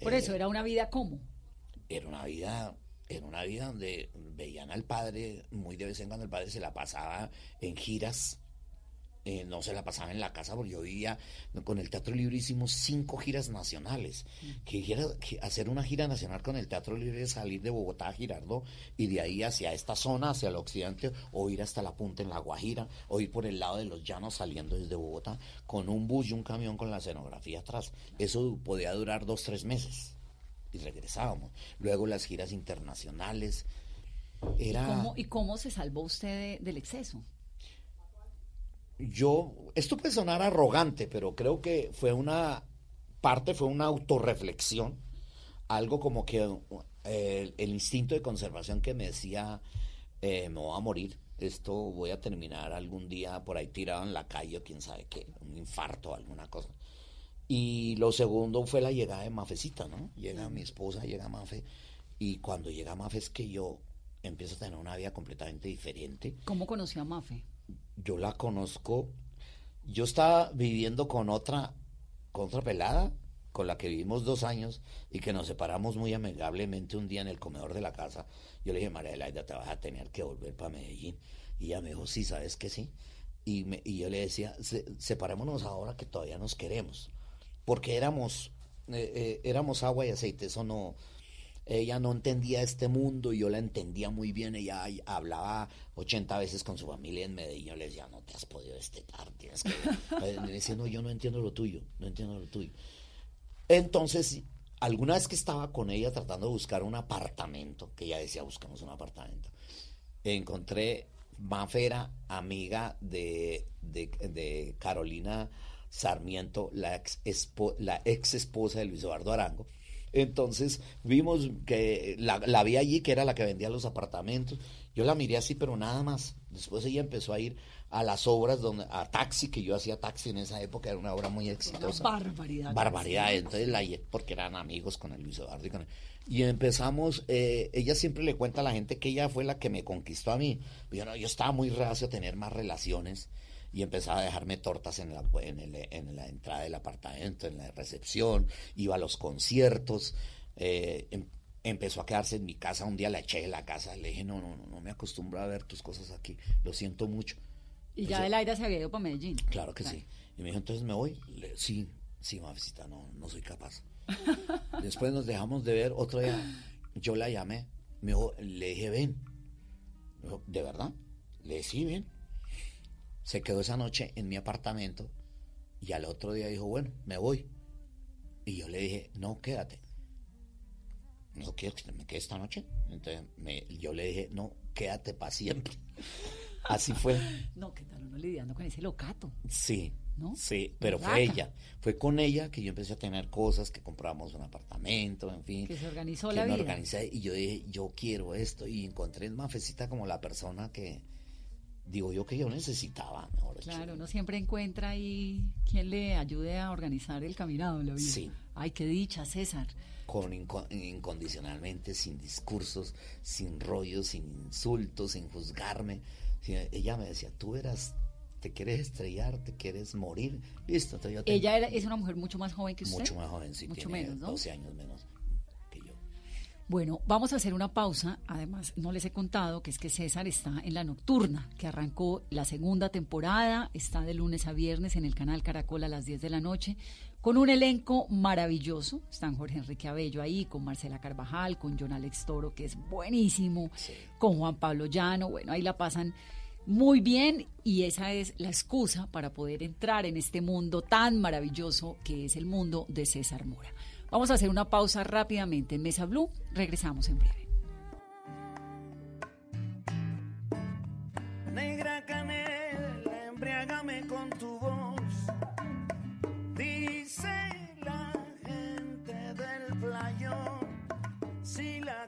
L: Por
M: Eh,
L: eso, era una vida como.
M: era una vida era una vida donde veían al padre muy de vez en cuando el padre se la pasaba en giras eh, no se la pasaba en la casa porque yo vivía con el Teatro Libre hicimos cinco giras nacionales que, gira- que hacer una gira nacional con el Teatro Libre es salir de Bogotá a Girardot y de ahí hacia esta zona hacia el occidente o ir hasta la punta en La Guajira o ir por el lado de los llanos saliendo desde Bogotá con un bus y un camión con la escenografía atrás eso podía durar dos tres meses y regresábamos. Luego las giras internacionales. Era.
L: ¿Cómo, ¿Y cómo se salvó usted de- del exceso?
M: Yo. Esto puede sonar arrogante, pero creo que fue una. Parte fue una autorreflexión. Algo como que eh, el instinto de conservación que me decía: eh, me voy a morir. Esto voy a terminar algún día por ahí tirado en la calle o quién sabe qué, un infarto o alguna cosa. Y lo segundo fue la llegada de Mafecita, ¿no? Llega mi esposa, llega Mafe, y cuando llega Mafe es que yo empiezo a tener una vida completamente diferente.
L: ¿Cómo conoció a Mafe?
M: Yo la conozco, yo estaba viviendo con otra, con otra pelada, con la que vivimos dos años y que nos separamos muy amigablemente un día en el comedor de la casa. Yo le dije, María Elaida, te vas a tener que volver para Medellín. Y ella me dijo, sí, ¿sabes que sí? Y, me- y yo le decía, "Se- separémonos ahora que todavía nos queremos. Porque éramos, eh, eh, éramos agua y aceite, eso no... Ella no entendía este mundo y yo la entendía muy bien. Ella hablaba 80 veces con su familia en Medellín. Yo le decía, no te has podido destetar, tienes que... Me decía, no, yo no entiendo lo tuyo, no entiendo lo tuyo. Entonces, alguna vez que estaba con ella tratando de buscar un apartamento, que ella decía, buscamos un apartamento, encontré Mafera, amiga de, de, de Carolina Sarmiento, la ex, la ex esposa de Luis Eduardo Arango. Entonces vimos que la, la vi allí, que era la que vendía los apartamentos. Yo la miré así, pero nada más. Después ella empezó a ir a las obras, donde, a taxi, que yo hacía taxi en esa época, era una obra muy exitosa.
L: barbaridad.
M: Barbaridad. Entonces la porque eran amigos con el Luis Eduardo y con él. Y empezamos, eh, ella siempre le cuenta a la gente que ella fue la que me conquistó a mí. Yo, no, yo estaba muy reacio a tener más relaciones y empezaba a dejarme tortas en la, en, el- en la entrada del apartamento, en la recepción, iba a los conciertos, eh, em- empezó a quedarse en mi casa, un día la eché de la casa, le dije, no, no, no, no me acostumbro a ver tus cosas aquí, lo siento mucho.
L: Y ya del aire se había ido para Medellín.
M: Claro que sí. Y me dijo, entonces me voy. Le- sí, sí, Mafisita, no, no soy capaz. Después nos dejamos de ver. Otro día yo la llamé. Me dijo, le dije, ven. Me dijo, ¿de verdad? Le dije, sí, ven. Se quedó esa noche en mi apartamento y al otro día dijo, bueno, me voy. Y yo le dije, no, quédate. No quiero que me quede esta noche. Entonces me- yo le dije, no, quédate para siempre. Así fue.
L: No, ¿qué tal uno lidiando con ese locato?
M: Sí,
L: ¿No?
M: sí, pero fue ella. Fue con ella que yo empecé a tener cosas, que compramos un apartamento, en fin.
L: Que se organizó
M: que
L: la
M: me
L: vida.
M: organicé y yo dije, yo quiero esto. Y encontré en Mafecita como la persona que, digo yo, que yo necesitaba, mejor.
L: Claro, uno siempre encuentra ahí quien le ayude a organizar el caminado en la vida.
M: Sí.
L: Ay, qué dicha, César.
M: Con inco- incondicionalmente, sin discursos, sin rollos, sin insultos, sin juzgarme. Ella me decía, tú verás, te quieres estrellar, te quieres morir. Listo, entonces yo te-
L: Ella era, es una mujer mucho más joven que usted.
M: Mucho más joven, sí,
L: Mucho
M: tiene
L: menos, ¿no?
M: 12 años menos.
L: Bueno, vamos a hacer una pausa. Además, no les he contado que es que César está en la nocturna, que arrancó la segunda temporada, está de lunes a viernes en el canal Caracol a las 10 de la noche, con un elenco maravilloso. Están Jorge Enrique Abello ahí, con Marcela Carvajal, con John Alex Toro, que es buenísimo, con Juan Pablo Llano. Bueno, ahí la pasan muy bien y esa es la excusa para poder entrar en este mundo tan maravilloso que es el mundo de César Mora. Vamos a hacer una pausa rápidamente en Mesa Blue, regresamos en breve.
O: Negra canela, embriágame con tu voz. Dice la gente del playón, si la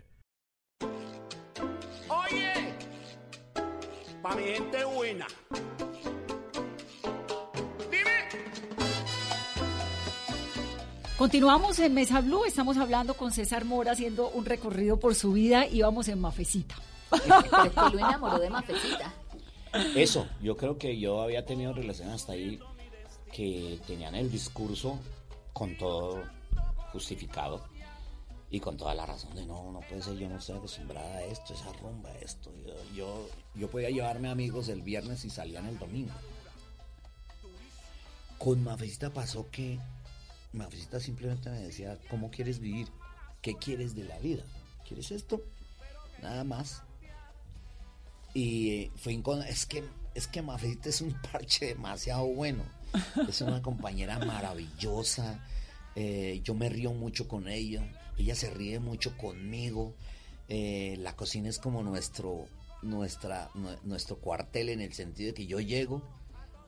L: Continuamos en Mesa Blue, estamos hablando con César Mora haciendo un recorrido por su vida y vamos en Mafecita.
N: Pero es que lo enamoró de Mafecita.
M: Eso, yo creo que yo había tenido relaciones hasta ahí que tenían el discurso con todo justificado y con toda la razón de no, no puede ser, yo no estoy acostumbrada a esto, esa rumba, esto. Yo, yo, yo podía llevarme amigos el viernes y salían el domingo. Con Mafecita pasó que Mafecita simplemente me decía, ¿cómo quieres vivir? ¿Qué quieres de la vida? ¿Quieres esto? Nada más. Y eh, fue incon- es que es que es un parche demasiado bueno. Es una compañera maravillosa. eh, yo me río mucho con ella. Ella se ríe mucho conmigo. eh, la cocina es como nuestro nuestra nue- nuestro cuartel en el sentido de que yo llego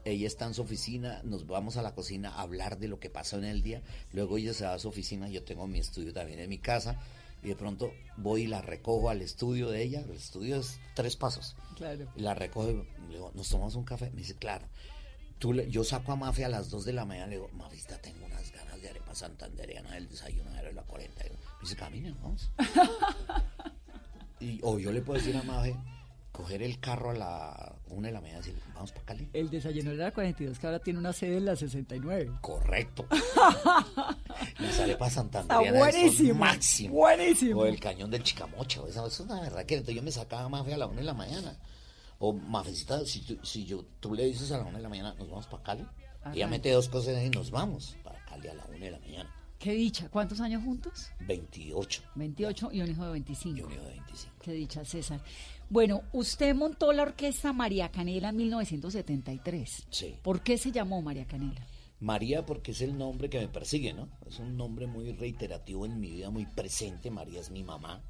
M: ella está en su oficina, nos vamos a la cocina a hablar de lo que pasó en el día, luego ella se va a su oficina, yo tengo mi estudio también en mi casa, y de pronto voy y la recojo al estudio de ella, el estudio es tres pasos,
L: Claro.
M: y la recojo y le digo, ¿nos tomamos un café? Me dice, claro. Tú le- yo saco a Mafia a las 2 de la mañana, le digo, Mafista, tengo unas ganas de arepa santandereana del desayuno de la 40. Me dice, caminen, vamos. y, o yo le puedo decir a Mafia, coger el carro a la 1 de la mañana y decir, vamos para Cali.
L: El desayuno de la 42 que ahora tiene una sede en la 69.
M: Correcto. Las arepas
L: Está
M: santandereanas
L: buenísimo.
M: son máximo.
L: Buenísimo.
M: O el cañón del Chicamocha. Eso, es una verdad que entonces yo me sacaba Mafia a la 1 de la mañana. O Mafecita, si, tú, si yo, tú le dices a la 1 de la mañana, nos vamos para Cali.
L: Ajá.
M: Ella mete dos cosas y nos vamos para Cali a la 1 de la mañana.
L: Qué dicha. ¿Cuántos años juntos?
M: 28.
L: 28 y un hijo de 25.
M: Y un hijo de 25.
L: Qué dicha, César. Bueno, usted montó la orquesta María Canela en 1973.
M: Sí.
L: ¿Por qué se llamó María Canela?
M: María porque es el nombre que me persigue, ¿no? Es un nombre muy reiterativo en mi vida, muy presente. María es mi mamá.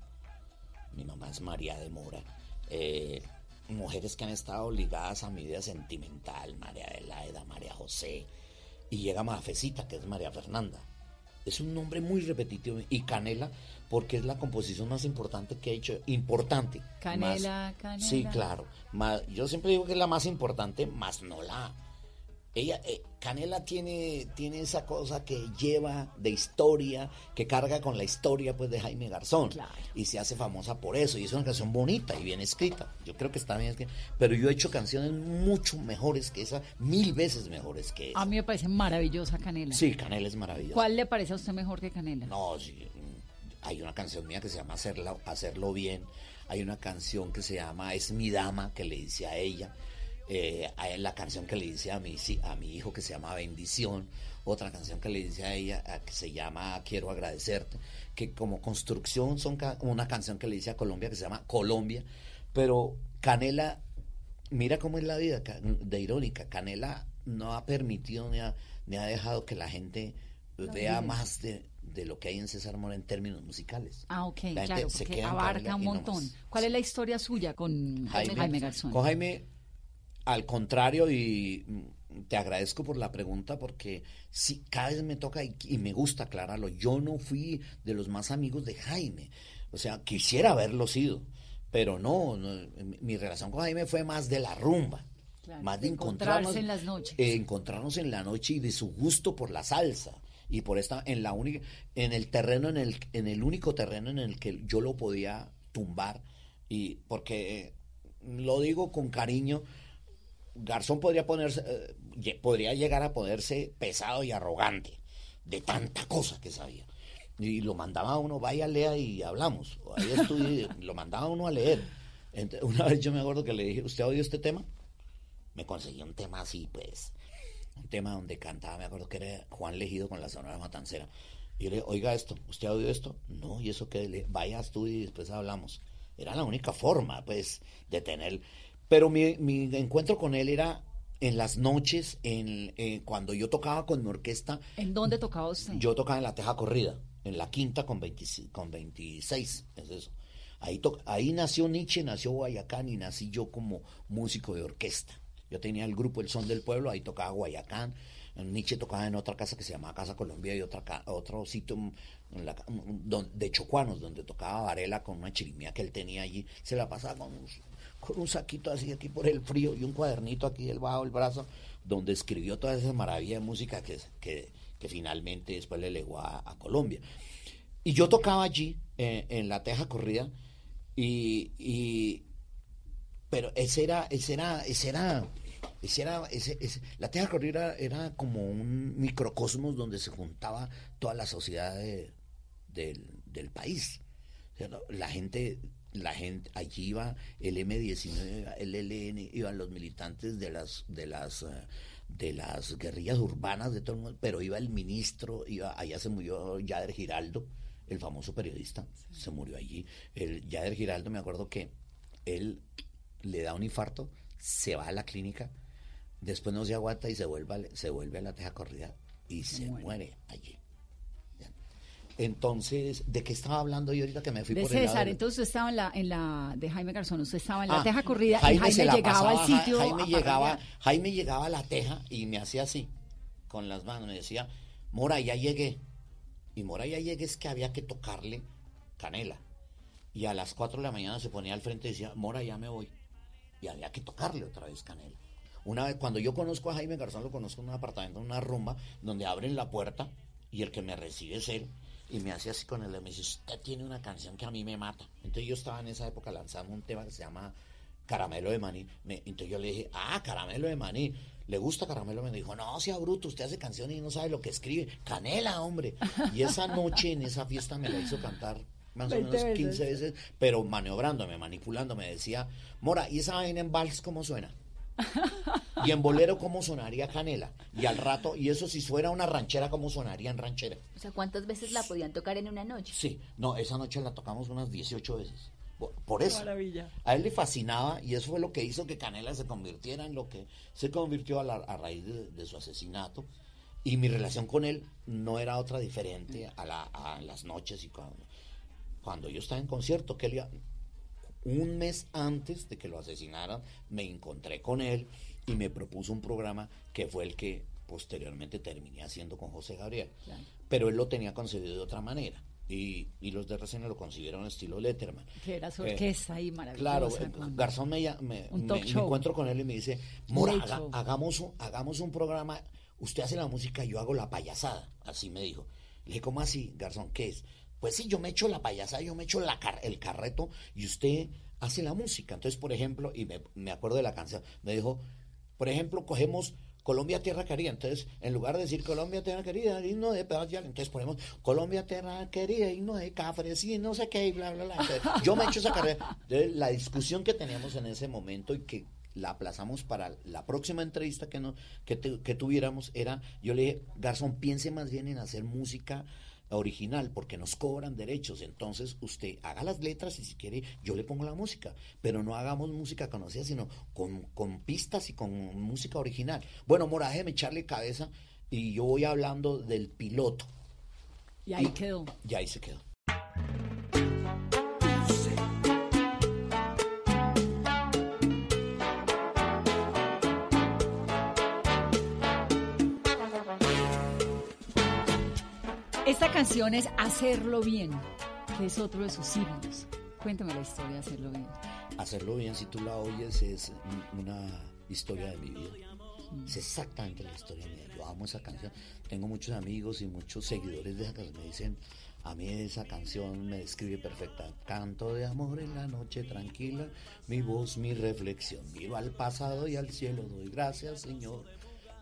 M: Mi mamá es María de Mora. Eh, mujeres que han estado ligadas a mi vida sentimental, María Adelaida, María José. Y llega Mafecita, que es María Fernanda. Es un nombre muy repetitivo. Y Canela, porque es la composición más importante que he hecho. Importante.
L: Canela,
M: Más-
L: canela.
M: Sí, claro. Más- yo siempre digo que es la más importante, más no la ella, eh, Canela tiene, tiene esa cosa que lleva de historia, que carga con la historia pues de Jaime Garzón. Y se hace famosa por eso. Y es una canción bonita y bien escrita. Yo creo que está bien escrita. Pero yo he hecho canciones mucho mejores que esa, mil veces mejores que esa.
L: A mí me parece maravillosa Canela.
M: Sí, Canela es maravillosa.
L: ¿Cuál le parece a usted mejor que Canela?
M: No, sí, hay una canción mía que se llama Hacerla, Hacerlo Bien. Hay una canción que se llama Es mi dama, que le dice a ella. Eh, hay la canción que le dice a mi, a mi hijo que se llama Bendición. Otra canción que le dice a ella a- que se llama Quiero agradecerte. Que como construcción son ca- una canción que le dice a Colombia que se llama Colombia. Pero Canela, mira cómo es la vida de irónica. Canela no ha permitido ni ha, ni ha dejado que la gente vea más de, de lo que hay en César Mora en términos musicales.
L: Ah, ok,
M: La gente
L: claro,
M: se
L: porque abarca un montón. ¿Cuál es la historia suya con Jaime, Garzón?
M: Con Jaime, al contrario, y mm, te agradezco por la pregunta porque sí, cada vez me toca y, y me gusta aclararlo. Yo no fui de los más amigos de Jaime. O sea, quisiera haberlo sido, pero no, no, mi, relación con Jaime fue más de la rumba.
L: Claro,
M: más
L: de
M: encontrarnos
L: en las noches.
M: eh, encontrarnos en la noche y de su gusto por la salsa y por esta en la única en el terreno en el en el único terreno en el que yo lo podía tumbar Y porque lo digo con cariño, Garzón podría ponerse, eh, podría llegar a ponerse pesado y arrogante de tanta cosa que sabía. Y lo mandaba a uno, vaya, lea y hablamos. Ahí estudie, lo mandaba a uno a leer. una vez yo me acuerdo que le dije, ¿usted oído este tema? Me conseguí un tema así, pues. Un tema donde cantaba, me acuerdo que era Juan Legido con la Sonora Matancera. Y yo le dije, oiga esto, ¿usted ha oído esto? No, y eso que le vaya, estudie y después hablamos. Era la única forma, pues, de tener. Pero mi, mi encuentro con él era en las noches, en, eh, cuando yo tocaba con mi orquesta.
L: ¿En dónde tocaba usted?
M: Yo tocaba en la Teja Corrida, en la quinta con, 26, con 26, es eso. Ahí, ahí nació Nietzsche, nació Guayacán y nací yo como músico de orquesta. Yo tenía el grupo El Son del Pueblo, ahí tocaba Guayacán. Nietzsche tocaba en otra casa que se llamaba Casa Colombia y otra otro sitio mm, mm, de Chocuanos, donde tocaba Varela con una chirimía que él tenía allí. Se la pasaba con un, con un saquito así aquí por el frío y un cuadernito aquí del brazo, donde escribió toda esa maravilla de música que, que, finalmente después le legó a, Colombia. Y yo tocaba allí, eh, en la Teja Corrida, y, pero ese era, ese era, ese era, era, ese, la Teja Corrida era como un microcosmos donde se juntaba toda la sociedad del, país. la gente la gente allí iba el M19 el LN iban los militantes de las de las eh, de las guerrillas urbanas de todo el mundo pero iba el ministro iba allá se murió Yader Giraldo el famoso periodista, se murió allí. El Yader Giraldo, me acuerdo que él le da un infarto, se va a la clínica, después no se aguanta y se vuelve, se vuelve a la teja corrida y se muere, allí. Entonces, ¿de qué estaba hablando yo ahorita que me fui
L: de
M: por
L: César, entonces usted estaba en la, en la de Jaime Garzón, usted estaba en la ah, teja corrida y Jaime llegaba al sitio.
M: Jaime llegaba, Jaime llegaba a la teja y me hacía así, con las manos, me decía, Mora, ya llegué. Y Moraya llegué es que había que tocarle canela. Y a las 4 de la mañana se ponía al frente y decía, Mora, ya me voy. Y había que tocarle otra vez canela. Una vez, cuando yo conozco a Jaime Garzón, lo conozco en un apartamento, en una rumba, donde abren la puerta y el que me recibe es él. Y me hace así con él, me dice, usted tiene una canción que a mí me mata. Entonces yo estaba en esa época lanzando un tema que se llama Caramelo de Maní. entonces yo le dije, ah, Caramelo de Maní. ¿Le gusta Caramelo? Me dijo, no, sea bruto, usted hace canciones y no sabe lo que escribe. Canela, hombre. Y esa noche en esa fiesta me la hizo cantar más o menos 15 veces, pero maniobrándome, manipulándome. Decía, Mora, ¿y esa vaina en vals cómo suena? Y en bolero, ¿cómo sonaría canela? Y al rato, y eso si fuera una ranchera, ¿cómo sonaría en ranchera?
N: O sea, ¿cuántas veces la podían tocar en una noche?
M: Sí, no, esa noche la tocamos unas 18 veces. Por, eso. A él le fascinaba y eso fue lo que hizo que Canela se convirtiera en lo que se convirtió a, raíz de, su asesinato. Y mi relación con él no era otra diferente a, las noches y cuando, cuando yo estaba en concierto, que él, un mes antes de que lo asesinaran, me encontré con él y me propuso un programa que fue el que posteriormente terminé haciendo con José Gabriel. Pero él lo tenía concebido de otra manera y, y los de RCN lo concibieron estilo Letterman.
L: Que era su orquesta ahí
M: Claro, eh, Garzón me, me, me, encuentro con él y me dice, Mora, hagamos, un, hagamos un programa, usted hace la música, yo hago la payasada, así me dijo. Le dije, ¿cómo así, Garzón? ¿Qué es? Pues sí, yo me echo la payasada, yo me echo la el carreto y usted hace la música. Entonces, por ejemplo, y me, acuerdo de la canción, me dijo, por ejemplo, cogemos Colombia Tierra Querida. Entonces, en lugar de decir Colombia Tierra Querida, no de pedazos, entonces ponemos Colombia Tierra Querida, no de Cafres y no sé qué, y bla, bla, bla. yo me he hecho esa carrera. Entonces, la discusión que teníamos en ese momento y que la aplazamos para la próxima entrevista que, no, que tuviéramos era, yo le dije, Garzón, piense más bien en hacer música original porque nos cobran derechos. Entonces usted haga las letras y si quiere yo le pongo la música, pero no hagamos música conocida, sino con, con pistas y con música original. Bueno, Mora, déjeme echarle cabeza y yo voy hablando del piloto.
L: Y ahí quedó.
M: Y ahí se quedó.
L: Esta canción es Hacerlo Bien, que es otro de sus himnos. Cuéntame la historia de Hacerlo Bien.
M: Hacerlo Bien, si tú la oyes, es una historia de mi vida. Es exactamente la historia mía. Yo amo esa canción. Tengo muchos amigos y muchos seguidores de esa canción. Me dicen, A mí esa canción me describe perfecta. Canto de amor en la noche tranquila, mi voz, mi reflexión. Vivo al pasado y al cielo, doy gracias, Señor.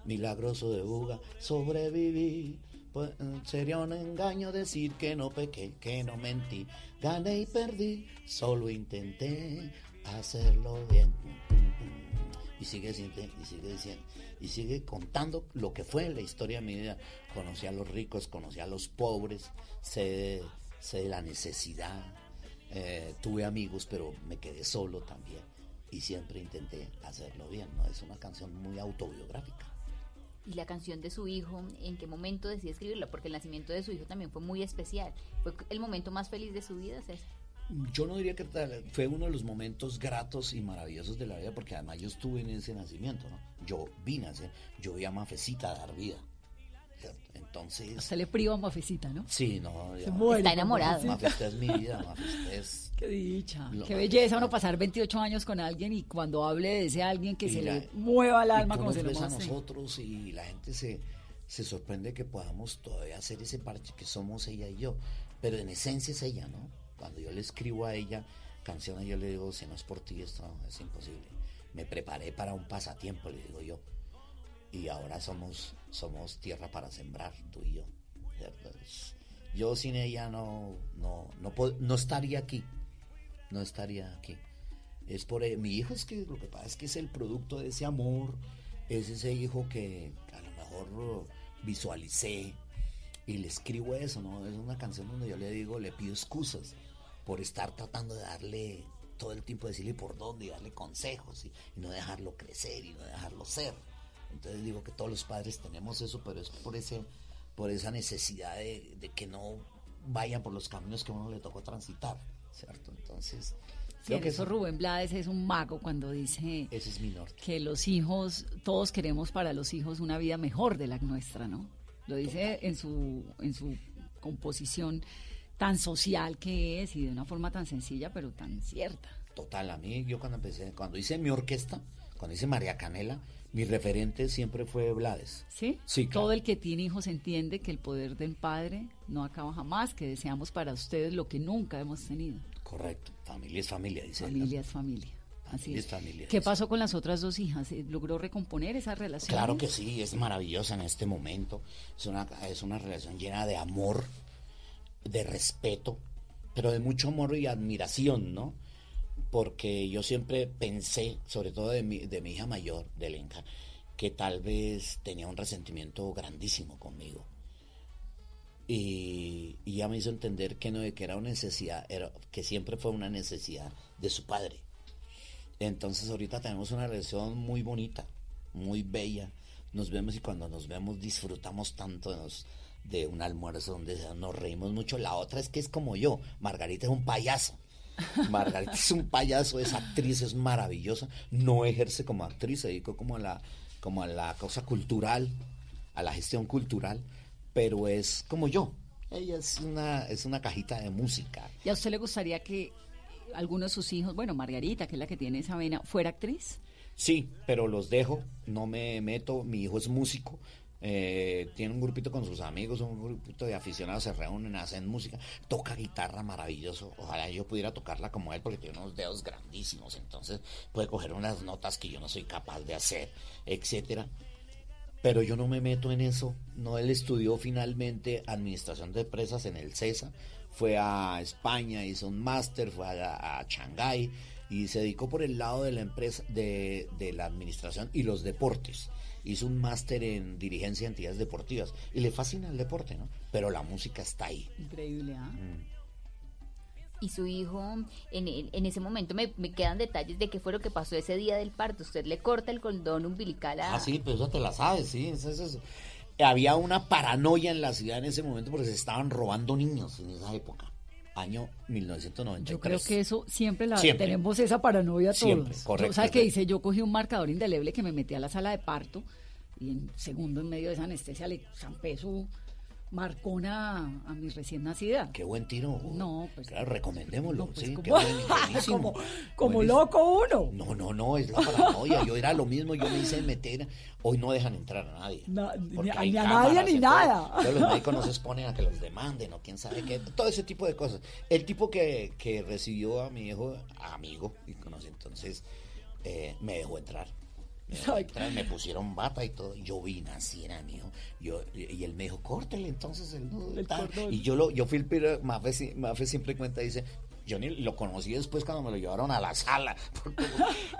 M: Milagroso de buga, sobreviví. Pues, sería un engaño decir que no pequé, que no mentí. Gané y perdí, solo intenté hacerlo bien. Y sigue, y sigue diciendo, y sigue contando lo que fue la historia de mi vida. Conocí a los ricos, conocí a los pobres, sé, sé de la necesidad. Eh, tuve amigos, pero me quedé solo también. Y siempre intenté hacerlo bien. Es una canción muy autobiográfica.
N: ¿Y la canción de su hijo, en qué momento decidió escribirla? Porque el nacimiento de su hijo también fue muy especial. ¿Fue el momento más feliz de su vida, César?
M: Yo no diría que fue uno de los momentos gratos y maravillosos de la vida, porque además yo estuve en ese nacimiento, ¿no? Yo vi nacer, yo vi a Mafecita dar vida. Entonces.
L: Hasta le priva a Mafecita, ¿no?
M: Sí, no.
N: Está enamorado.
M: Mafecita es mi vida, Mafecita es.
L: Qué dicha. Qué belleza uno pasar 28 años con alguien y cuando hable de ese alguien que se le mueva el alma como se lo
M: a nosotros y la gente se, se sorprende que podamos todavía hacer ese parche que somos ella y yo. Pero en esencia es ella, ¿no? Cuando yo le escribo a ella canciones, yo le digo, si no es por ti, esto es imposible. Me preparé para un pasatiempo, le digo yo. Y ahora somos, somos tierra para sembrar, tú y yo. Yo sin ella no, no, no, no estaría aquí. No estaría aquí. Es por mi hijo es que lo que pasa es que es el producto de ese amor, es ese hijo que a lo mejor visualicé y le escribo eso, ¿no? Es una canción donde yo le digo, le pido excusas por estar tratando de darle todo el tiempo decirle por dónde y darle consejos y, no dejarlo crecer y no dejarlo ser. Entonces digo que todos los padres tenemos eso, pero es por ese por esa necesidad de, que no vayan por los caminos que uno le tocó transitar, ¿cierto? Entonces,
L: Sí, que eso Rubén Blades es un mago cuando dice
M: ese es mi
L: que los hijos, todos queremos para los hijos una vida mejor de la nuestra, ¿no? Lo dice en su, en su composición tan social que es y de una forma tan sencilla pero tan cierta.
M: Total, a mí yo cuando empecé, cuando hice mi orquesta, cuando hice María Canela, mi referente siempre fue Blades.
L: ¿Sí?
M: Sí.
L: Todo el que tiene hijos entiende que el poder del padre no acaba jamás, que deseamos para ustedes lo que nunca hemos tenido.
M: Correcto, familia es familia, dice.
L: Familia es familia. Así
M: es. Familia,
L: ¿Qué pasó con las otras dos hijas? ¿Logró recomponer esa relación?
M: Claro que sí, es maravillosa en este momento. Es una, es una relación llena de amor, de respeto, pero de mucho amor y admiración, ¿no? Porque yo siempre pensé, sobre todo de mi, de mi hija mayor, de Lenka, que tal vez tenía un resentimiento grandísimo conmigo. Y, ya me hizo entender que no, que era una necesidad, era, que siempre fue una necesidad de su padre. Entonces ahorita tenemos una relación muy bonita, muy bella. Nos vemos y cuando nos vemos disfrutamos tanto, nos, de un almuerzo donde nos reímos mucho. La otra es que es como yo. Margarita es un payaso. Margarita es un payaso, es actriz, es maravillosa. No ejerce como actriz, se dedicó como a la, como a la cosa cultural, a la gestión cultural, pero es como yo. Ella es una, es una cajita de música.
L: ¿Y a usted le gustaría que alguno de sus hijos, bueno, Margarita, que es la que tiene esa vena, fuera actriz?
M: Sí, pero los dejo, no me meto, mi hijo es músico, eh, tiene un grupito con sus amigos, un grupito de aficionados, se reúnen, hacen música, toca guitarra maravilloso. Ojalá yo pudiera tocarla como él porque tiene unos dedos grandísimos, entonces puede coger unas notas que yo no soy capaz de hacer, etcétera. Pero yo no me meto en eso. No, él estudió finalmente administración de empresas en el CESA, fue a España, hizo un máster, fue a, a Shanghái y se dedicó por el lado de la empresa, de, de la administración y los deportes hizo un máster en dirigencia de entidades deportivas y le fascina el deporte, ¿no? Pero la música está ahí.
L: Increíble, ¿ah?
N: Y su hijo, en, en ese momento me, quedan detalles de qué fue lo que pasó ese día del parto. Usted le corta el cordón umbilical a...
M: Ah, sí, pues eso te la sabes, sí. Había una paranoia en la ciudad en ese momento porque se estaban robando niños en esa época año 1993.
L: Yo creo que eso siempre la tenemos esa paranoia todos. o sea, que dice, yo cogí un marcador indeleble que me metí a la sala de parto y en segundo en medio de esa anestesia le zampé su, marcona a mi recién nacida.
M: Qué buen tiro.
L: No, pues.
M: Claro, recomendémoslo,
L: pues,
M: sí.
L: como-
M: qué buen-
L: como, como
M: Buenísimo.
L: loco uno.
M: No, no, no, es la paranoia. Yo era lo mismo, yo me hice meter. Hoy no dejan entrar a nadie.
L: Na- ni, a- ni a nadie ni nada.
M: Entonces los médicos no se exponen a que los demanden o quién sabe qué. Todo ese tipo de cosas. El tipo que, que recibió a mi hijo, amigo, y conoce, entonces eh, me dejó entrar. Entrar, me pusieron bata y todo. Yo vi así era mi hijo. Yo, y él me dijo, córtele entonces el nudo. tal". Y yo, lo, yo fui el primero, Mafe, Mafe siempre cuenta, dice, yo ni lo conocí después cuando me lo llevaron a la sala, porque,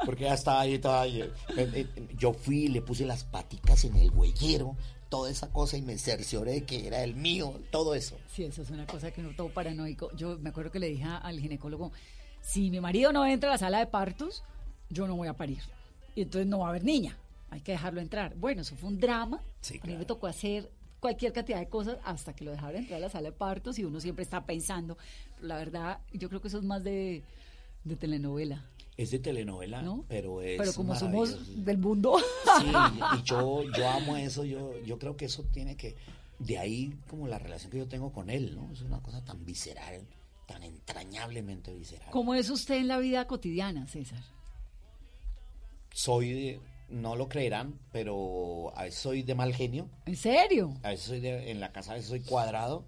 M: porque ya estaba ahí, estaba ahí. Eh, eh, Yo fui, le puse las paticas en el huellero, toda esa cosa y me cercioré de que era el mío, todo eso.
L: Sí, eso es una cosa que no todo paranoico. Yo me acuerdo que le dije al ginecólogo, si mi marido no entra a la sala de partos, yo no voy a parir. Y entonces no va a haber niña. Hay que dejarlo entrar. Bueno, eso fue un drama.
M: Sí,
L: A mí me tocó hacer cualquier cantidad de cosas hasta que lo dejaron entrar a la sala de partos y uno siempre está pensando. La verdad, yo creo que eso es más de, de telenovela.
M: Es de telenovela, pero es
L: Pero como somos del mundo.
M: Sí, y yo, yo amo eso, yo, yo creo que eso tiene que, de ahí como la relación que yo tengo con él, ¿no? Es una cosa tan visceral, tan entrañablemente visceral.
L: ¿Cómo es usted en la vida cotidiana, César?
M: Soy, no lo creerán, pero a veces soy de mal genio,
L: ¿En serio?
M: a veces soy de, en la casa a veces soy cuadrado,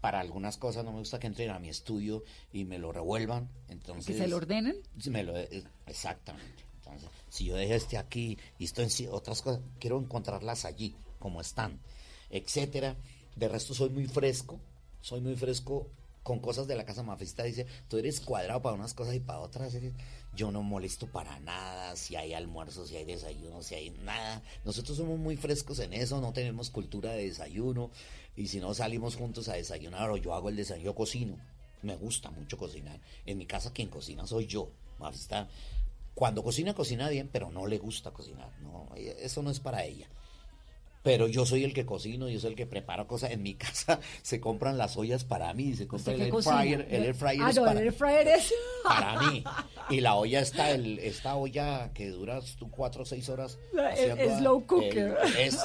M: para algunas cosas no me gusta que entren a mi estudio y me lo revuelvan, entonces...
L: ¿Que se lo ordenen?
M: Sí, me lo- eh, exactamente. Entonces, si yo dejo este aquí y esto en otras cosas, quiero encontrarlas allí, como están, etcétera. De resto soy muy fresco, soy muy fresco con cosas de la casa mafista. Dice, tú eres cuadrado para unas cosas y para otras. Yo no molesto para nada, si hay almuerzo, si hay desayuno, si hay nada. Nosotros somos muy frescos en eso, no tenemos cultura de desayuno. Y si no salimos juntos a desayunar o yo hago el desayuno, yo cocino. Me gusta mucho cocinar. En mi casa quien cocina soy yo. Cuando cocina, cocina bien, pero no le gusta cocinar. No, eso no es para ella. Pero yo soy el que cocino, yo soy el que preparo cosas. En mi casa se compran las ollas para mí, se compra
L: ¿Usted
M: el air fryer, el air fryer
L: ah,
M: es
L: no,
M: para,
L: el air fryer es...
M: para mí. Y la olla está, el, esta olla que dura tú cuatro o seis horas.
L: El- el slow
M: el-
L: cooker.
M: es,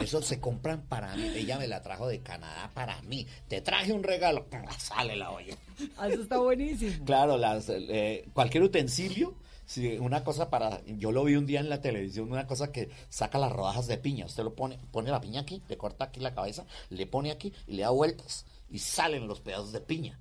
M: eso se compran para mí. Ella me la trajo de Canadá para mí. Te traje un regalo, sale la olla.
L: Ah, Eso está buenísimo.
M: Claro, las, eh, cualquier utensilio, si una cosa para, yo lo vi un día en la televisión, una cosa que saca las rodajas de piña. Usted lo pone, pone la piña aquí, le corta aquí la cabeza, le pone aquí y le da vueltas y salen los pedazos de piña.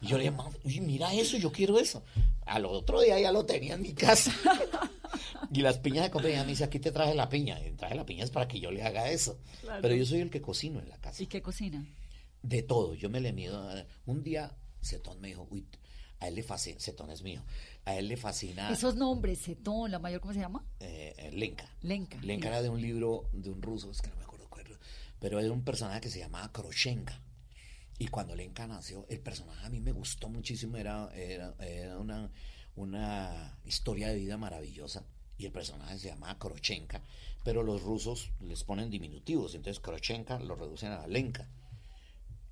M: Y yo le dije, "Mami, uy, mira eso, yo quiero eso. Al otro día ya lo tenía en mi casa. y las piñas de compañía me dice, aquí te traje la piña. Y traje la piña es para que yo le haga eso.
L: Claro.
M: Pero yo soy el que cocino en la casa.
L: ¿Y qué cocina?
M: De todo, yo me le mido. Un día, Cetón me dijo, uy, a él le fascina, Cetón es mío, a él le fascina
L: Esos nombres, Cetón, la mayor, ¿cómo se llama?
M: eh, eh, Lenka.
L: Lenka.
M: Lenka era de un libro de un ruso, es que no me acuerdo cuál, pero era un personaje que se llamaba Kroshenka. Y cuando Lenka nació, el personaje a mí me gustó muchísimo, era, era, era una, una historia de vida maravillosa. Y el personaje se llamaba Krochenka, pero los rusos les ponen diminutivos, entonces Krochenka lo reducen a Lenka.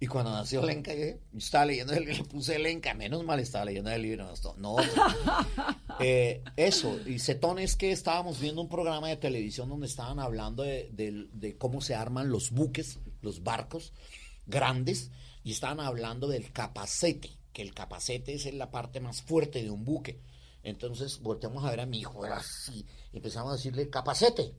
M: Y cuando nació Lenka, yo estaba leyendo el le puse Lenka, menos mal estaba leyendo el libro. No, no, eh, eso, y Cetón es que estábamos viendo un programa de televisión donde estaban hablando de, de- de cómo se arman los buques, los barcos grandes, y estaban hablando del capacete, que el capacete es la parte más fuerte de un buque. Entonces volteamos a ver a mi hijo, era así, y empezamos a decirle capacete.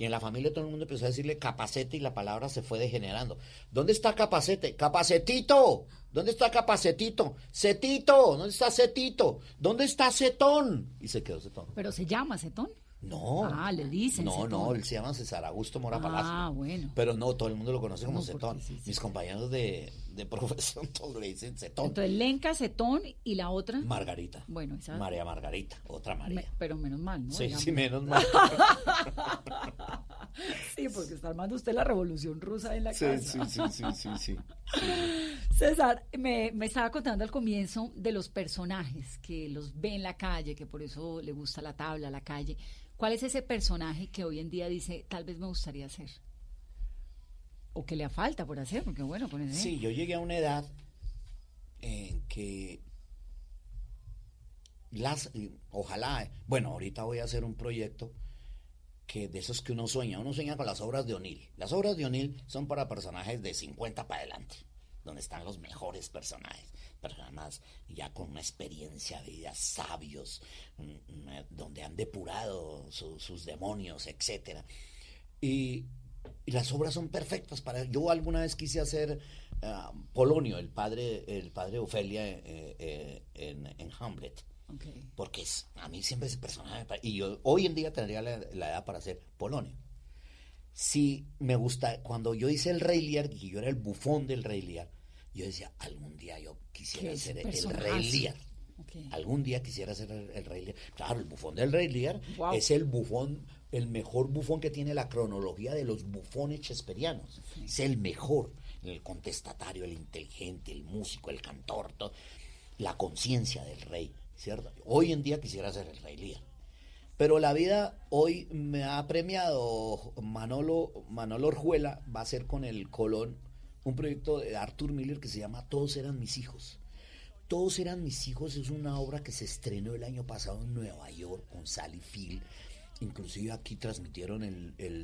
M: Y en la familia todo el mundo empezó a decirle capacete y la palabra se fue degenerando. ¿Dónde está capacete? Capacetito. ¿Dónde está capacetito? Cetito. ¿Dónde está cetito? ¿Dónde está cetón? Y se quedó cetón.
L: ¿Pero se llama Cetón?
M: No.
L: Ah, le dicen
M: No,
L: Cetón.
M: no, él se llama César Augusto Mora Palacio.
L: Ah, bueno.
M: Pero no, todo el mundo lo conoce como
L: No,
M: Cetón. Mis compañeros de, de profesión todos le dicen Cetón.
L: Entonces, Lenka, Cetón y la otra.
M: Margarita.
L: Bueno, esa.
M: María Margarita, otra María.
L: Me- pero menos mal, ¿no?
M: sí,
L: Digamos.
M: sí, menos mal.
L: Sí, porque está armando usted la revolución rusa en la
M: Sí,
L: casa.
M: sí, sí, sí, sí, sí.
L: César, me, me estaba contando al comienzo de los personajes que los ve en la calle, que por eso le gusta la tabla, la calle. ¿Cuál es ese personaje que hoy en día dice, tal vez me gustaría hacer? O que le falta por hacer, porque bueno, con ese...
M: Sí, yo llegué a una edad en que las, ojalá, bueno, ahorita voy a hacer un proyecto que de esos que uno sueña. Uno sueña con las obras de O'Neill. Las obras de O'Neill son para personajes de 50 para adelante, donde están los mejores personajes. Personas ya con una experiencia de vida, sabios, mm, mm, donde han depurado su- sus demonios, etcétera. Y, y las obras son perfectas para yo alguna vez quise hacer ah, Polonio el padre el padre Ofelia eh, eh, en, en Hamlet porque es, a mí siempre ese personaje y yo hoy en día tendría la, la edad para hacer Polonio sí me gusta cuando yo hice el Rey Lear y yo era el bufón del Rey Lear yo decía algún día yo quisiera ser el, Rey. Lear Algún día quisiera ser el, el Rey Lear. Claro, el bufón del Rey Lear
L: Wow.
M: es el bufón, el mejor bufón que tiene la cronología de los bufones shakespearianos. Es el mejor, el contestatario, el inteligente, el músico, el cantor, todo. la conciencia del rey, ¿cierto? Hoy en día quisiera ser el Rey Lear. Pero la vida hoy me ha premiado Manolo, Manolo Orjuela, va a ser con el Colón un proyecto de Arthur Miller que se llama Todos eran mis hijos. Todos eran mis hijos es una obra que se estrenó el año pasado en Nueva York con Sally Field. Inclusive aquí transmitieron el, el